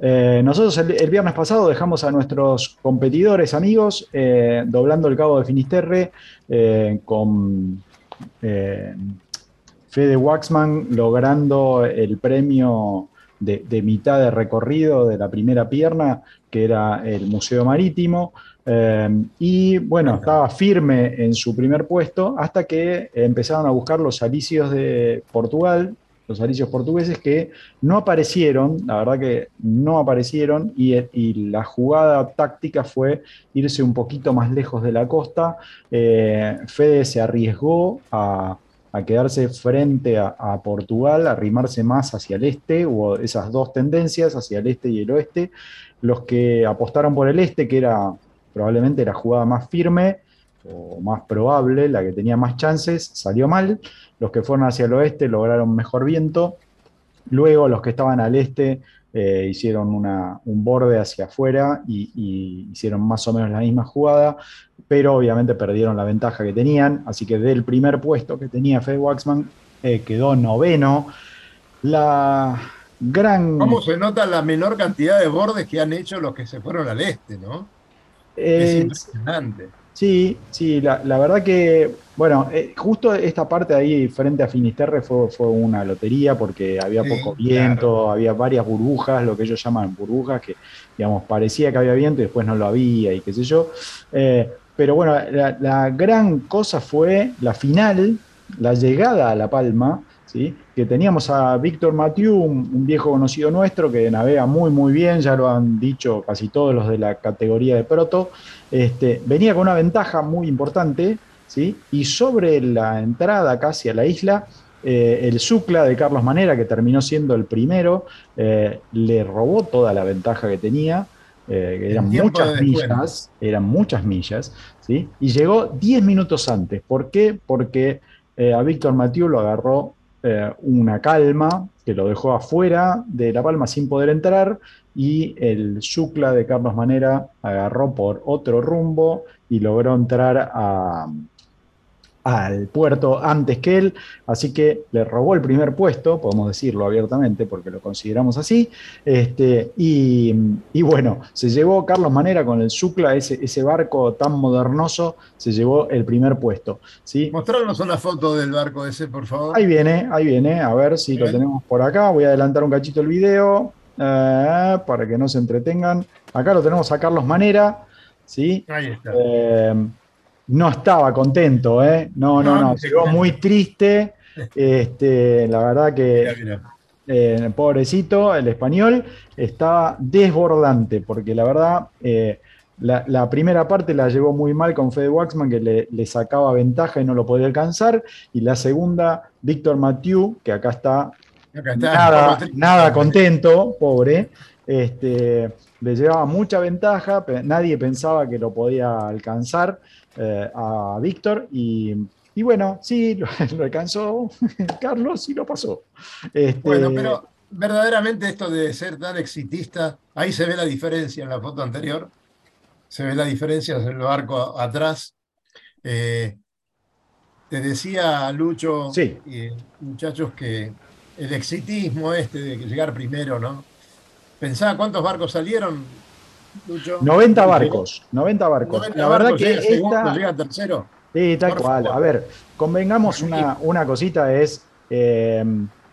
Eh, nosotros el, viernes pasado dejamos a nuestros competidores amigos eh, doblando el cabo de Finisterre eh, con Fede Waxman logrando el premio de, mitad de recorrido de la primera pierna, que era el Museo Marítimo. Eh, y bueno, estaba firme en su primer puesto hasta que empezaron a buscar los alicios de Portugal, los alicios portugueses que no aparecieron, la verdad que no aparecieron, y, la jugada táctica fue irse un poquito más lejos de la costa. Eh, Fede se arriesgó a a quedarse frente a, Portugal, a arrimarse más hacia el este, hubo esas dos tendencias, hacia el este y el oeste. Los que apostaron por el este, que era probablemente la jugada más firme, o más probable, la que tenía más chances, salió mal. Los que fueron hacia el oeste lograron mejor viento. Luego los que estaban al este eh, hicieron un borde hacia afuera y, hicieron más o menos la misma jugada, pero obviamente perdieron la ventaja que tenían. Así que del primer puesto que tenía Fed Waxman eh, quedó noveno. La gran... ¿Cómo se nota la menor cantidad de bordes que han hecho los que se fueron al este, no? Es impresionante. Sí, sí, la, verdad que, bueno, eh, justo esta parte ahí frente a Finisterre fue, fue una lotería porque había poco viento, había varias burbujas, lo que ellos llaman burbujas, que, digamos, parecía que había viento y después no lo había y qué sé yo. Eh, pero bueno, la, gran cosa fue la final, la llegada a La Palma, ¿sí? que teníamos a Víctor Mathieu, un, viejo conocido nuestro que navega muy, muy bien, ya lo han dicho casi todos los de la categoría de proto, este, venía con una ventaja muy importante, ¿sí? y sobre la entrada casi a la isla, eh, el Zucla de Carlos Manera, que terminó siendo el primero, eh, le robó toda la ventaja que tenía, eh, eran muchas millas, eran muchas millas, ¿sí? y llegó 10 minutos antes. ¿Por qué? Porque a Víctor Mathieu lo agarró una calma que lo dejó afuera de La Palma sin poder entrar y el Zucla de Carlos Manera agarró por otro rumbo y logró entrar al puerto antes que él, así que le robó el primer puesto, podemos decirlo abiertamente porque lo consideramos así, este, y, bueno, se llevó Carlos Manera con el Zucla, ese, ese barco tan modernoso, se llevó el primer puesto. ¿sí? Mostrarnos una foto del barco ese, por favor. Ahí viene, ahí viene, a ver si lo tenemos por acá, voy a adelantar un cachito el video, eh, para que no se entretengan. Acá lo tenemos a Carlos Manera, ¿sí? Eh, no estaba contento, ¿eh? No, no, no, llegó muy triste. Este, la verdad que eh, pobrecito, el español estaba desbordante, porque la verdad la, primera parte la llevó muy mal con Fede Waxman, que le, le, sacaba ventaja y no lo podía alcanzar. Y la segunda, Víctor Mathieu, que acá está nada, nada contento, pobre. Este, le llevaba mucha ventaja, nadie pensaba que lo podía alcanzar eh, a Víctor y, bueno, sí, lo, alcanzó Carlos y lo pasó. Este, bueno, pero verdaderamente esto de ser tan exitista, ahí se ve la diferencia en la foto anterior, se ve la diferencia en el barco atrás. Eh, te decía Lucho y muchachos que el exitismo este de llegar primero, ¿no? Pensaba cuántos barcos salieron, 90 barcos, 90 barcos. la verdad que esta... llega tercero. Sí, tal cual. A ver, convengamos una, una cosita, es, eh,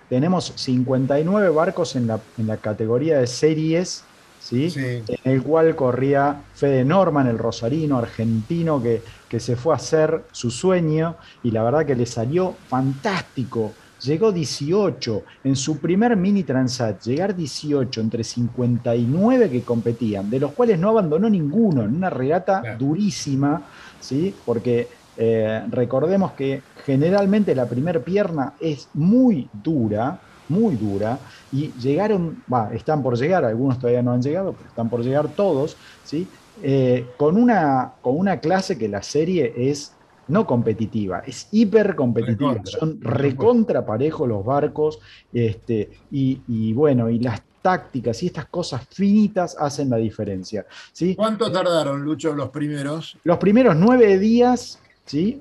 tenemos 59 barcos en la, en la categoría de series, ¿sí? en el cual corría Fede Norman, el rosarino argentino, que, que se fue a hacer su sueño, y la verdad que le salió fantástico llegó 18 en su primer mini transat, llegar 18 entre 59 que competían, de los cuales no abandonó ninguno en una regata durísima, ¿sí? porque eh, recordemos que generalmente la primer pierna es muy dura, muy dura, y llegaron, están por llegar, algunos todavía no han llegado, pero están por llegar todos, ¿sí? Eh, con, una, con una clase que la serie es no competitiva, es hiper competitiva. Son recontra parejos los barcos, este, y, bueno, y las tácticas y estas cosas finitas hacen la diferencia. ¿sí? ¿Cuánto tardaron, Lucho, los primeros? Los primeros nueve días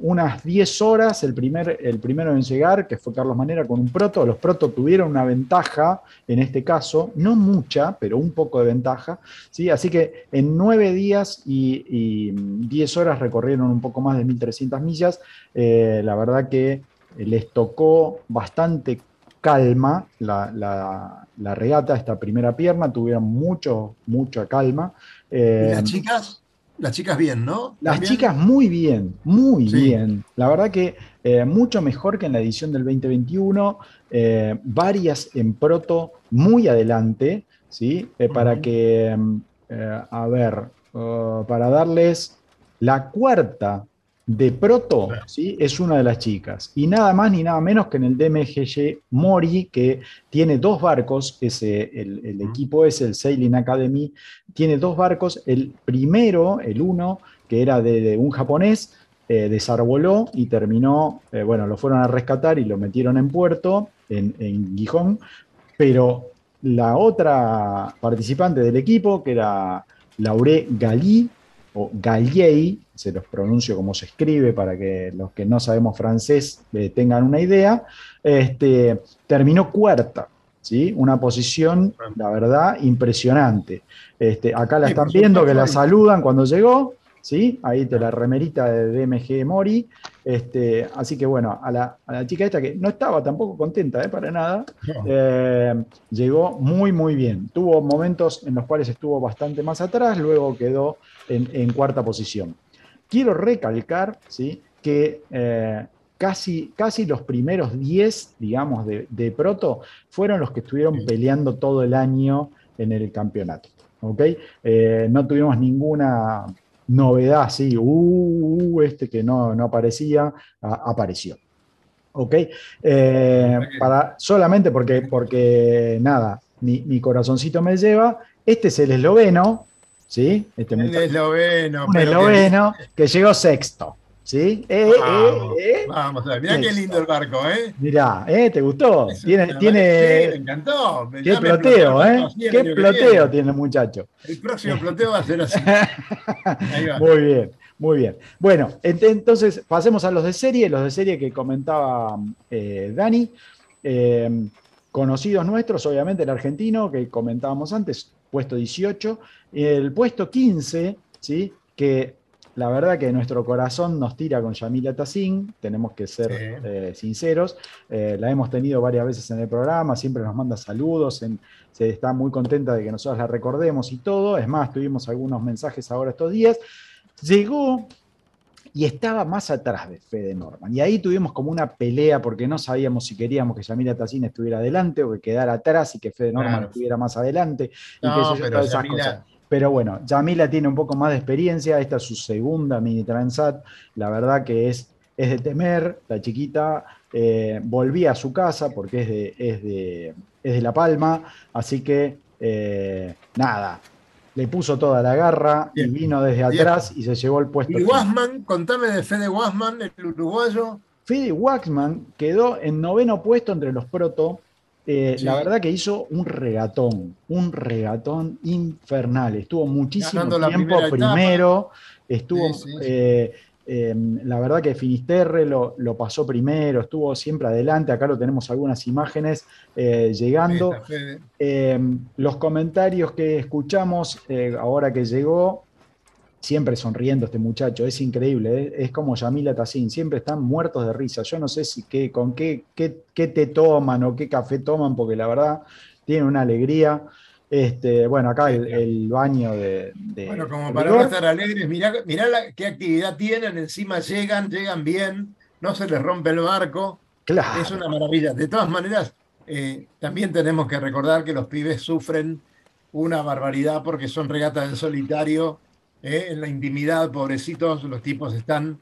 unas 10 horas el, primer, el primero en llegar, que fue Carlos Manera con un proto. Los proto tuvieron una ventaja en este caso, no mucha, pero un poco de ventaja. ¿sí? Así que en 9 días y, 10 horas recorrieron un poco más de 1.300 millas. Eh, la verdad que les tocó bastante calma la, regata, esta primera pierna, tuvieron mucho, mucha calma. ¿Y las eh, chicas? Las chicas bien, ¿no? Las chicas muy bien, muy bien. La verdad que eh, mucho mejor que en la edición del 2021. Eh, varias en proto muy adelante, ¿sí? Eh, para que, a ver, oh, para darles la cuarta de Proto, ¿sí? es una de las chicas. Y nada más ni nada menos que en el DMGY Mori, que tiene dos barcos, ese, el, equipo es el Sailing Academy, tiene dos barcos. El primero, el uno, que era de, un japonés, eh, desarboló y terminó, eh, bueno, lo fueron a rescatar y lo metieron en puerto, en, en Gijón, pero la otra participante del equipo, que era Lauré Galí, o Galliei, se los pronuncio como se escribe para que los que no sabemos francés eh, tengan una idea, este, terminó cuarta, ¿sí? una posición, la verdad, impresionante. Este, acá la están por viendo, que la saludan cuando llegó, ¿sí? ahí te la remerita de DMG Mori. Este, así que bueno, a la, a la chica esta que no estaba tampoco contenta, ¿eh? para nada, No. eh, llegó muy, muy bien. Tuvo momentos en los cuales estuvo bastante más atrás, luego quedó en, en cuarta posición. Quiero recalcar ¿sí? que eh, casi, casi los primeros 10, digamos, de, de Proto fueron los que estuvieron peleando todo el año en el campeonato. ¿ok? Eh, no tuvimos ninguna novedad así, uh, uh, este que no, no aparecía, a- apareció. ¿Ok? Eh, para, solamente porque, porque nada, mi, mi corazoncito me lleva. Este es el esloveno, ¿sí? Este El esloveno. un pero que- esloveno que llegó sexto, ¿sí? Eh, Vamos, eh, eh. vamos a ver. Mirá qué lindo el barco, ¿eh? Mirá, ¿eh? ¿Te gustó? Tiene, tiene, Sí, me encantó. Me- qué ploteo, ¿eh? Qué ploteo tiene el muchacho. El próximo ploteo va a ser así. Ahí va. Muy bien, muy bien. Bueno, ent- entonces pasemos a los de serie, los de serie que comentaba Dani. Eh, conocidos nuestros, obviamente el argentino que comentábamos antes, puesto 18. El puesto 15, ¿sí? que la verdad que nuestro corazón nos tira con Yamila Tassin, tenemos que ser Sí. eh, sinceros. Eh, la hemos tenido varias veces en el programa, siempre nos manda saludos, en- se está muy contenta de que nosotros la recordemos y todo. Es más, tuvimos algunos mensajes ahora estos días. Llegó y estaba más atrás de Fede Norman. Y ahí tuvimos como una pelea porque no sabíamos si queríamos que Yamila Tassin estuviera adelante o que quedara atrás y que Fede Norman Claro. estuviera más adelante. Y No, yo, pero Yamila- cosas. Pero bueno, Yamila tiene un poco más de experiencia, esta es su segunda mini Transat, la verdad que es, es de temer, la chiquita eh, volvía a su casa porque es de, es de, es de La Palma, así que eh, nada, le puso toda la garra Bien, y vino desde bien. atrás y se llevó el puesto. Y. Wasman, contame de Fede Wasman, el uruguayo. Fede Waxman quedó en noveno puesto entre los proto. Eh, Sí. La verdad que hizo un regatón, un regatón infernal. Estuvo muchísimo Ganando tiempo primero. Estuvo, Sí, sí, sí. eh, eh, la verdad que Finisterre lo, lo pasó primero, estuvo siempre adelante. Acá lo tenemos algunas imágenes eh, llegando. Eh, los comentarios que escuchamos ahora que llegó, siempre sonriendo este muchacho, es increíble, ¿eh? es como Yamila Tassin, siempre están muertos de risa. Yo no sé si qué, con qué, qué, qué té toman o qué café toman, porque la verdad tienen una alegría. Este, bueno, acá el, el baño de, de Bueno, como para no estar alegres, mirá, mirá la- qué actividad tienen, encima llegan, llegan bien, no se les rompe el barco, Claro. es una maravilla. De todas maneras, eh, también tenemos que recordar que los pibes sufren una barbaridad porque son regatas en solitario, eh, en la intimidad, pobrecitos, los tipos están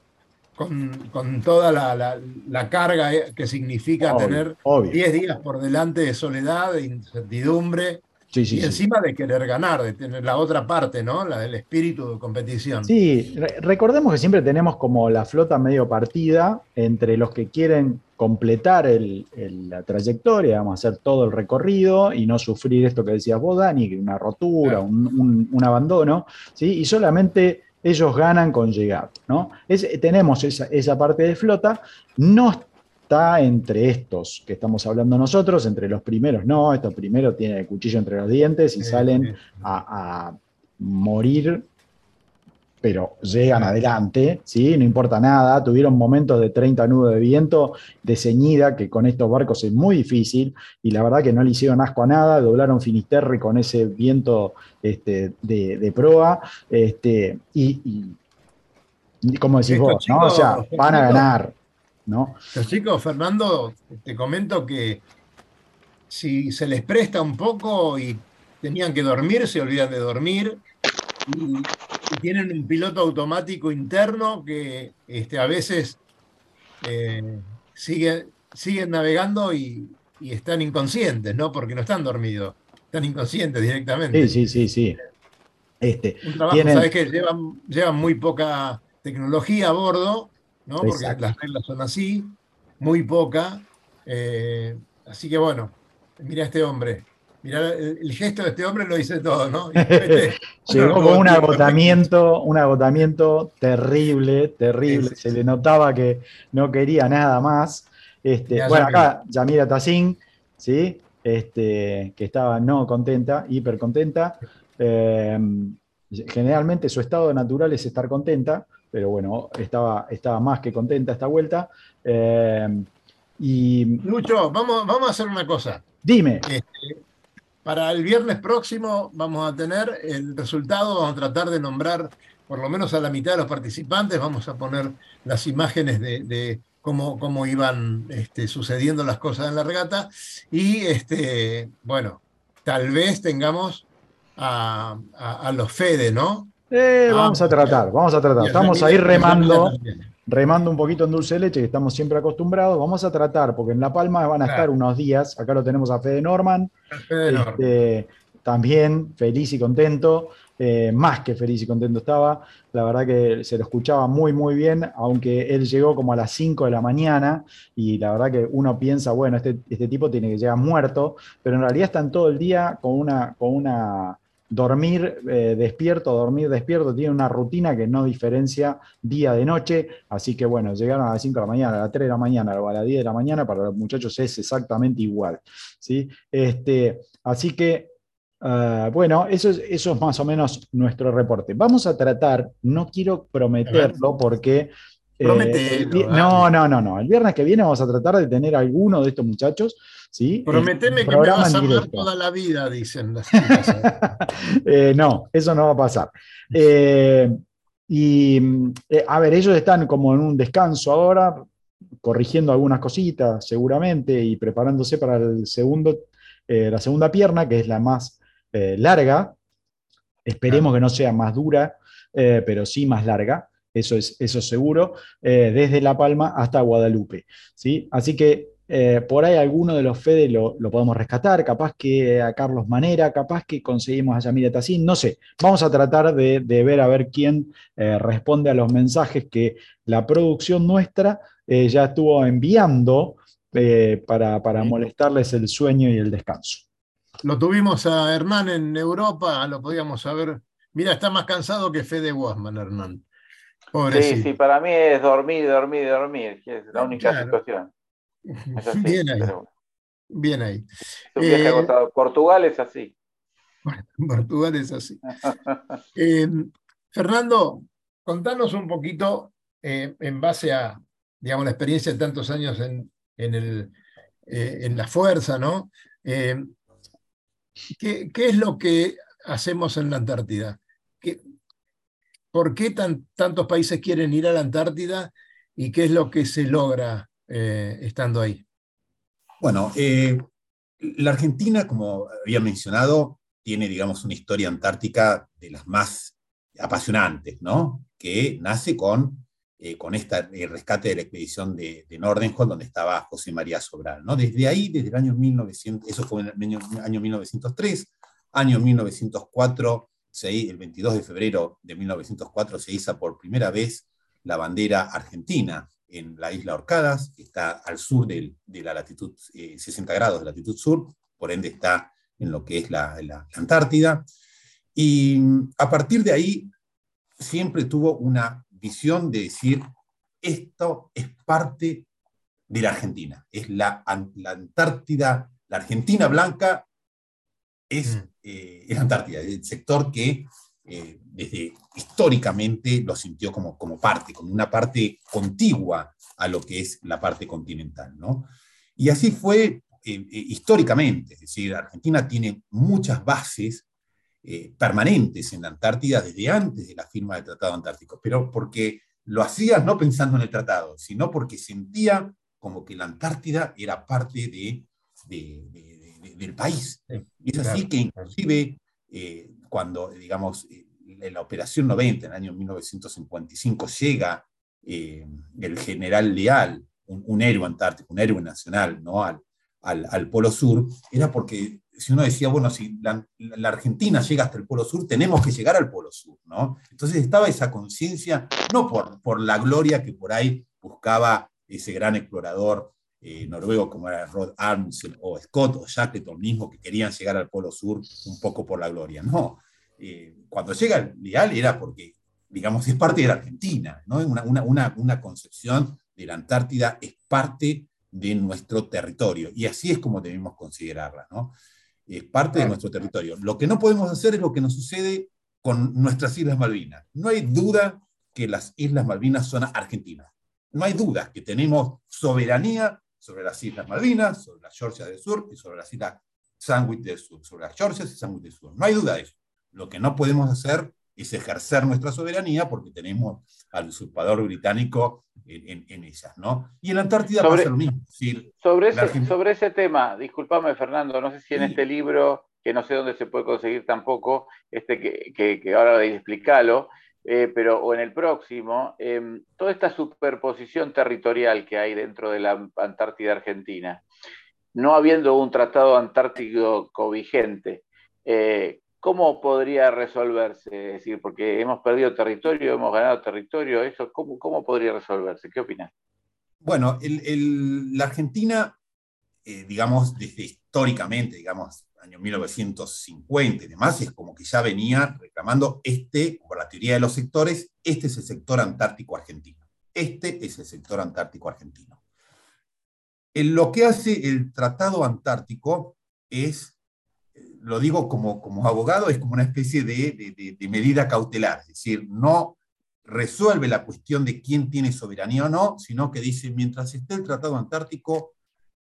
con, con toda la, la- la carga eh, que significa Obvio, tener obvio. 10 días por delante de soledad, de incertidumbre. Sí, sí, y sí. encima de querer ganar, de tener la otra parte, ¿no? La del espíritu de competición. Sí, re- recordemos que siempre tenemos como la flota medio partida entre los que quieren completar el- el- la trayectoria, vamos a hacer todo el recorrido y no sufrir esto que decías vos, Dani, una rotura, Claro. un, un- un abandono, ¿sí? y solamente ellos ganan con llegar. ¿no? Es- tenemos esa, esa parte de flota, no está entre estos que estamos hablando nosotros, entre los primeros no, estos primeros tienen el cuchillo entre los dientes y salen a, a morir, pero llegan adelante, ¿sí? no importa nada. Tuvieron momentos de 30 nudos de viento, de ceñida, que con estos barcos es muy difícil, y la verdad que no le hicieron asco a nada, doblaron Finisterre con ese viento este, de, de proa, este, y, y- como decís vos, ¿no? O sea, van a ganar, ¿no? Los chicos, Fernando, te comento que si se les presta un poco y tenían que dormir, se olvidan de dormir. Y, y tienen un piloto automático interno que este, a veces eh, sigue- siguen navegando y, y están inconscientes, ¿no? Porque no están dormidos, están inconscientes directamente. Sí, sí, sí, sí. Este, Un trabajo, Tienen- sabes que llevan, llevan muy poca tecnología a bordo ¿no? Porque las reglas son así, muy poca. Eh, así que bueno, mira este hombre. Mira, el, gesto de este hombre lo dice todo, ¿no? Llegó con un agotamiento, un agotamiento terrible, terrible. Se le notaba que no quería nada más. Este, bueno, acá Yamira Tassin, ¿sí? Este, que estaba no contenta, hiper contenta. Eh, generalmente su estado natural es estar contenta, pero bueno, estaba, estaba más que contenta esta vuelta. Eh, y, Lucho, vamos, vamos a hacer una cosa. Dime. Este, para el viernes próximo vamos a tener el resultado, vamos a tratar de nombrar por lo menos a la mitad de los participantes, vamos a poner las imágenes de, cómo, cómo, iban este, sucediendo las cosas en la regata y este, bueno, tal vez tengamos a, los Fede, ¿no? Eh, vamos a tratar, vamos a tratar. Estamos ahí remando, remando un poquito en dulce de leche, que estamos siempre acostumbrados. Vamos a tratar, porque en La Palma van a estar unos días. Acá lo tenemos a Fede Norman. Este, también feliz y contento. Eh, más que feliz y contento estaba. La verdad que se lo escuchaba muy, muy bien, aunque él llegó como a las 5 de la mañana y la verdad que uno piensa, bueno, este, este tipo tiene que llegar muerto, pero en realidad están todo el día con una, con una dormir eh, despierto, dormir despierto, tiene una rutina que no diferencia día de noche, así que bueno, llegaron a las 5 de la mañana, a las 3 de la mañana o a las 10 de la mañana, para los muchachos es exactamente igual. ¿sí? Este, así que, ah, bueno, eso es, eso es más o menos nuestro reporte. Vamos a tratar, no quiero prometerlo porque... Eh, no, no, no, no. El viernes que viene vamos a tratar de tener alguno de estos muchachos ¿sí? Prometeme que me vas a amar toda la vida, dicen las eh, no, eso no va a pasar. Eh, y eh, a ver, ellos están como en un descanso ahora, corrigiendo algunas cositas seguramente y preparándose para el segundo, la segunda pierna, que es la más larga. Esperemos que no sea más dura, pero sí más larga. Eso es eso seguro, desde La Palma hasta Guadalupe. ¿sí? Así que eh, por ahí alguno de los Fede lo, podemos rescatar, capaz que a Carlos Manera, capaz que conseguimos a Yamira Tassin, no sé. Vamos a tratar de, ver a ver quién eh, responde a los mensajes que la producción nuestra eh, ya estuvo enviando para, para molestarles el sueño y el descanso. Lo tuvimos a Hernán en Europa, lo podíamos saber. Mira, está más cansado que Fede Wasman, Hernán. Sí, sí, para mí es dormir, dormir, dormir, es la única situación. Bien ahí. Bien ahí. Eh, Portugal es así. Portugal es así. Em, Fernando, contanos un poquito eh, en base a, digamos, la experiencia de tantos años en, en, el, eh, en la fuerza, ¿no? Em, ¿qué, ¿qué, es lo que hacemos en la Antártida? ¿Qué, ¿Por qué tan, tantos países quieren ir a la Antártida y qué es lo que se logra eh, estando ahí? Bueno, eh, la Argentina, como había mencionado, tiene, digamos, una historia antártica de las más apasionantes, ¿no? Que nace con, eh, con esta, el rescate de la expedición de, de donde estaba José María Sobral, ¿no? Desde ahí, desde el año 1900, eso fue en el año, año 1903, año 1904, el 22 de febrero de 1904 se hizo por primera vez la bandera argentina en la isla Orcadas, que está al sur de la latitud 60 eh, grados de latitud sur, por ende está en lo que es la, Antártida. Y a partir de ahí siempre tuvo una visión de decir, esto es parte de la Argentina, es la, la Antártida, la Argentina blanca es, mm. Eh, es Antártida, el sector que eh, desde históricamente lo sintió como, como parte, como una parte contigua a lo que es la parte continental. ¿no? Y así fue eh, históricamente, es decir, Argentina tiene muchas bases permanentes en la Antártida desde antes de la firma del Tratado Antártico, pero porque lo hacía no pensando en el tratado, sino porque sentía como que la Antártida era parte de, del país. y es así que inclusive cuando, digamos, eh, en la Operación 90, en el año 1955, llega eh, el general Leal, un, héroe antártico, un héroe nacional, ¿no? Al, al, Polo Sur, era porque si uno decía, bueno, si la, Argentina llega hasta el Polo Sur, tenemos que llegar al Polo Sur, ¿no? Entonces estaba esa conciencia, no por, por la gloria que por ahí buscaba ese gran explorador eh, noruego como era Rod Armstrong o Scott o Shackleton mismo, que querían llegar al Polo Sur un poco por la gloria. No, eh, cuando llega el Leal era porque, digamos, es parte de la Argentina, ¿no? Una, una, una, concepción de la Antártida es parte de nuestro territorio, y así es como debemos considerarla, ¿no? Es parte de nuestro territorio. Lo que no podemos hacer es lo que nos sucede con nuestras Islas Malvinas. No hay duda que las Islas Malvinas son argentinas. No hay duda que tenemos soberanía sobre las Islas Malvinas, sobre las Georgias del Sur y sobre las Islas Sandwich del Sur, sobre las Georgias y Sandwich del Sur. No hay duda de eso. Lo que no podemos hacer es ejercer nuestra soberanía porque tenemos al usurpador británico en, en, ellas, ¿no? Y en la Antártida sobre, pasa lo mismo. sobre, ese, sobre ese tema, discúlpame Fernando, no sé si en este libro, que no sé dónde se puede conseguir tampoco, este que, que, que ahora explicarlo, eh, pero o en el próximo, em, toda esta superposición territorial que hay dentro de la Antártida Argentina, no habiendo un tratado antártico vigente, eh, ¿cómo podría resolverse? Es decir, porque hemos perdido territorio, hemos ganado territorio, eso, ¿cómo, cómo podría resolverse? ¿Qué opinas? Bueno, la Argentina, eh, digamos, desde históricamente, digamos, año 1950 y demás, es como que ya venía reclamando este, por la teoría de los sectores, este es el sector antártico argentino. Este es el sector antártico argentino. En lo que hace el Tratado Antártico es, lo digo como, como abogado, es como una especie de, de medida cautelar, es decir, no resuelve la cuestión de quién tiene soberanía o no, sino que dice, mientras esté el Tratado Antártico,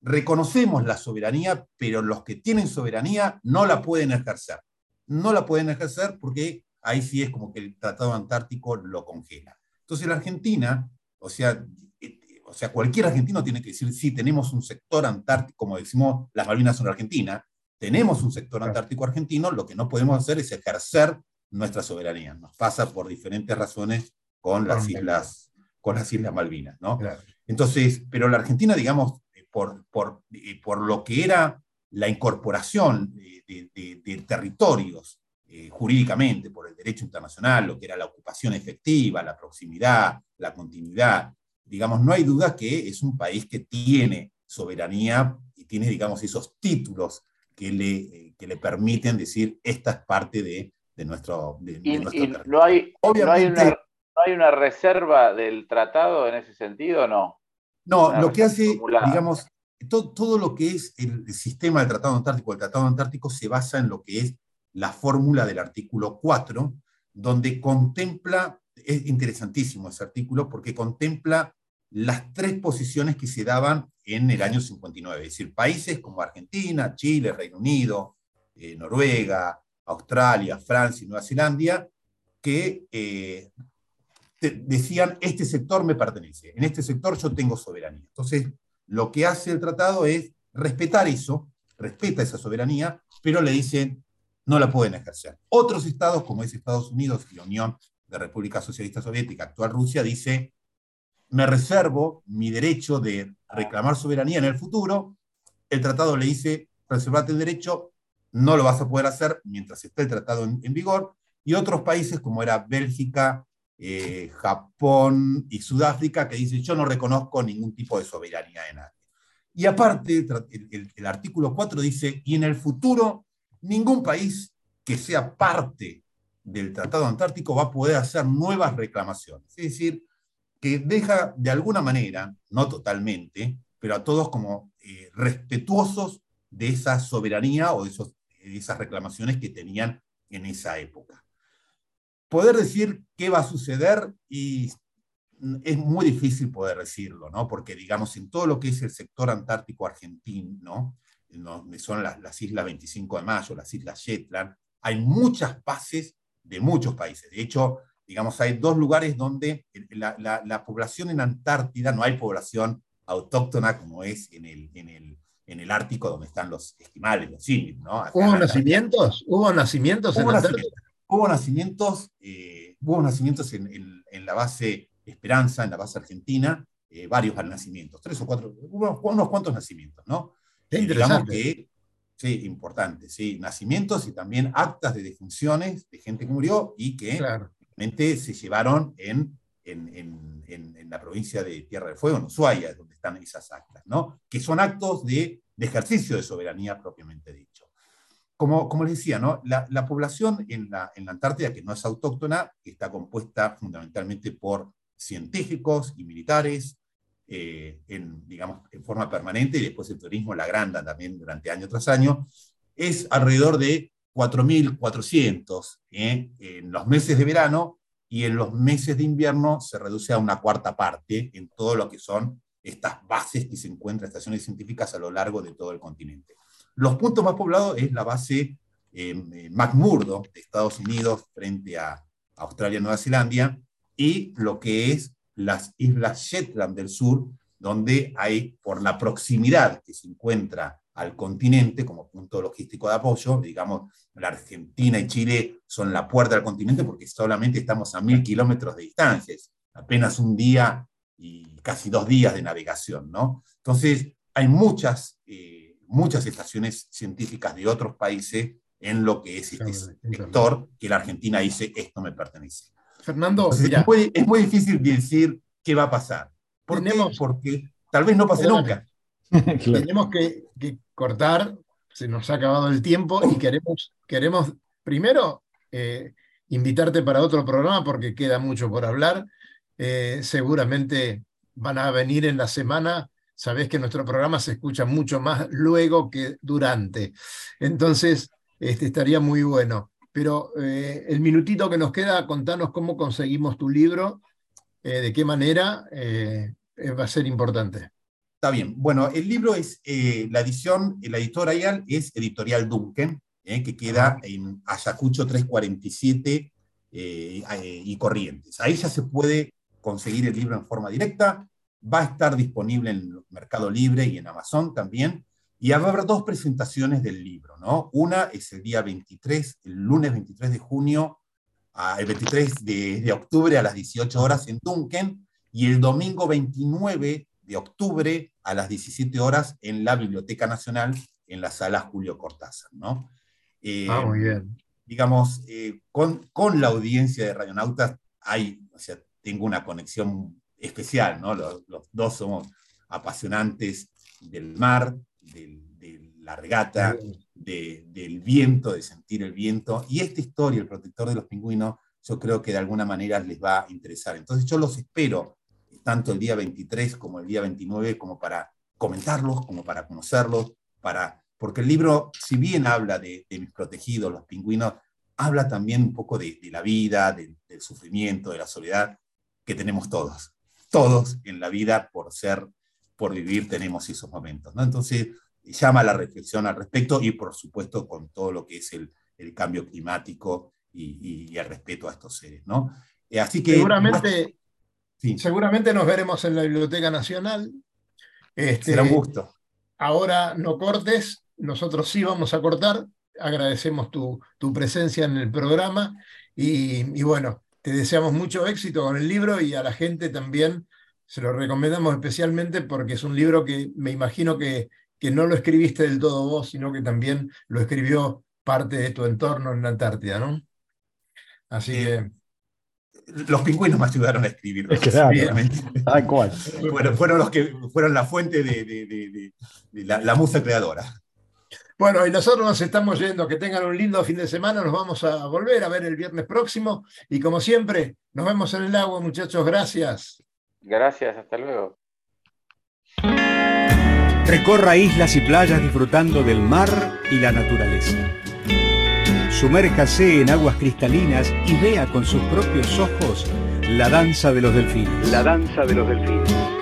reconocemos la soberanía, pero los que tienen soberanía no la pueden ejercer. No la pueden ejercer porque ahí sí es como que el Tratado Antártico lo congela. Entonces la Argentina, o sea, eh, o sea, cualquier argentino tiene que decir, sí, tenemos un sector antártico, como decimos, las Malvinas son Argentina, tenemos un sector antártico argentino, lo que no podemos hacer es ejercer nuestra soberanía. Nos pasa por diferentes razones con las islas, con las islas Malvinas, ¿no? Entonces, pero la Argentina, digamos, por, por, por lo que era la incorporación de, territorios eh, jurídicamente por el derecho internacional, lo que era la ocupación efectiva, la proximidad, la continuidad. Digamos, no hay duda que es un país que tiene soberanía y tiene, digamos, esos títulos que le, eh, que le permiten decir esta es parte de, de nuestro, de, territorio. No hay, Obviamente, no hay una reserva del tratado en ese sentido, ¿no? No, lo que hace, digamos, todo, lo que es el, sistema del Tratado Antártico, el Tratado Antártico se basa en lo que es la fórmula del artículo 4, donde contempla, es interesantísimo ese artículo, porque contempla las tres posiciones que se daban en el año 59, es decir, países como Argentina, Chile, Reino Unido, eh, Noruega, Australia, Francia y Nueva Zelanda, que eh, decían, este sector me pertenece, en este sector yo tengo soberanía. Entonces, lo que hace el tratado es respetar eso, respeta esa soberanía, pero le dicen, no la pueden ejercer. Otros estados, como es Estados Unidos y la Unión de República Socialista Soviética, actual Rusia, dice, me reservo mi derecho de reclamar soberanía en el futuro. El tratado le dice, reservate el derecho, no lo vas a poder hacer mientras esté el tratado en, en vigor. Y otros países, como era Bélgica, eh, Japón y Sudáfrica, que dice yo no reconozco ningún tipo de soberanía de nadie. Y aparte, el, artículo 4 dice, y en el futuro, ningún país que sea parte del Tratado Antártico va a poder hacer nuevas reclamaciones. Es decir, que deja de alguna manera, no totalmente, pero a todos como eh, respetuosos de esa soberanía o de, esas reclamaciones que tenían en esa época poder decir qué va a suceder y es muy difícil poder decirlo, ¿no? Porque, digamos, en todo lo que es el sector antártico argentino, donde son las, las islas 25 de Mayo, las islas Shetland, hay muchas bases de muchos países. De hecho, digamos, hay dos lugares donde la, la, población en Antártida, no hay población autóctona como es en el, en el, en el Ártico, donde están los esquimales, los inuit, ¿no? ¿Hubo nacimientos? ¿Hubo nacimientos en Antártida? Hubo nacimientos, eh, hubo nacimientos en, la base Esperanza, en la base argentina, eh, varios nacimientos, tres o cuatro, unos, unos cuantos nacimientos, ¿no? Qué interesante. que, sí, importante, sí, nacimientos y también actas de defunciones de gente que murió y que realmente se llevaron en en, en, la provincia de Tierra del Fuego, en Ushuaia, donde están esas actas, ¿no? que son actos de, de ejercicio de soberanía propiamente dicho. Como, les decía, la, la población en la, en la Antártida, que no es autóctona, está compuesta fundamentalmente por científicos y militares, eh, en, digamos, en forma permanente, y después el turismo la agranda también durante año tras año, es alrededor de 4.400 ¿eh? en los meses de verano y en los meses de invierno se reduce a una cuarta parte en todo lo que son estas bases que se encuentran, estaciones científicas a lo largo de todo el continente. Los puntos más poblados es la base eh, McMurdo de Estados Unidos frente a Australia y Nueva Zelanda y lo que es las islas Shetland del sur, donde hay, por la proximidad que se encuentra al continente como punto logístico de apoyo, digamos, la Argentina y Chile son la puerta al continente porque solamente estamos a mil kilómetros de distancia, apenas un día y casi dos días de navegación, ¿no? Entonces, hay muchas, eh, muchas estaciones científicas de otros países en lo que es este sector que la Argentina dice, esto me pertenece. Fernando, es, muy, difícil decir qué va a pasar. ¿Por Porque tal vez no pase nunca. Tenemos que, cortar, se nos ha acabado el tiempo y queremos, queremos primero eh, invitarte para otro programa porque queda mucho por hablar. Eh, seguramente van a venir en la semana. Sabés que nuestro programa se escucha mucho más luego que durante. Entonces, este, estaría muy bueno pero eh, el minutito que nos queda, contanos cómo conseguimos tu libro, eh, de qué manera eh, va a ser importante. Está bien. Bueno, el libro es, la edición, la editorial es Editorial Duncan, que queda en Ayacucho 347 y Corrientes. Ahí ya se puede conseguir el libro en forma directa. Va a estar disponible en Mercado Libre y en Amazon también. Y va a haber dos presentaciones del libro, ¿no? Una es el día 23, el lunes 23 de junio, el 23 de, octubre a las 18 horas en Duncan, y el domingo 29 de octubre a las 17 horas en la Biblioteca Nacional, en la sala Julio Cortázar, ¿no? Eh, ah, muy bien. Digamos, eh, con, con, la audiencia de Radionautas hay, o sea, tengo una conexión especial, ¿no? Los, los dos somos apasionantes del mar, de la regata, del viento, de sentir el viento. Y esta historia, El protector de los pingüinos, yo creo que de alguna manera les va a interesar. Entonces yo los espero, tanto el día 23 como el día 29, como para comentarlos, como para conocerlos, para, porque el libro, si bien habla de, mis protegidos, los pingüinos, habla también un poco de, la vida, del sufrimiento, de la soledad que tenemos todos, todos en la vida por ser por vivir tenemos esos momentos. ¿no? Entonces, llama la reflexión al respecto y, por supuesto, con todo lo que es el, el cambio climático y, el respeto a estos seres. ¿no? Eh, así que, seguramente, seguramente nos veremos en la Biblioteca Nacional. Este, Será un gusto. Ahora no cortes, nosotros sí vamos a cortar. Agradecemos tu, tu presencia en el programa y, y bueno, te deseamos mucho éxito con el libro y a la gente también se lo recomendamos especialmente porque es un libro que me imagino que, que no lo escribiste del todo vos, sino que también lo escribió parte de tu entorno en la Antártida, ¿no? Así que... Los pingüinos me ayudaron a escribirlo. Tal cual. Fueron, fueron, los que fueron la fuente de, de, de, la, la, musa creadora. Bueno, y nosotros nos estamos yendo. Que tengan un lindo fin de semana. Nos vamos a volver a ver el viernes próximo. Y como siempre, nos vemos en el agua, muchachos. Gracias. Gracias, hasta luego. Recorra islas y playas disfrutando del mar y la naturaleza. Sumérjase en aguas cristalinas y vea con sus propios ojos la danza de los delfines. La danza de los delfines.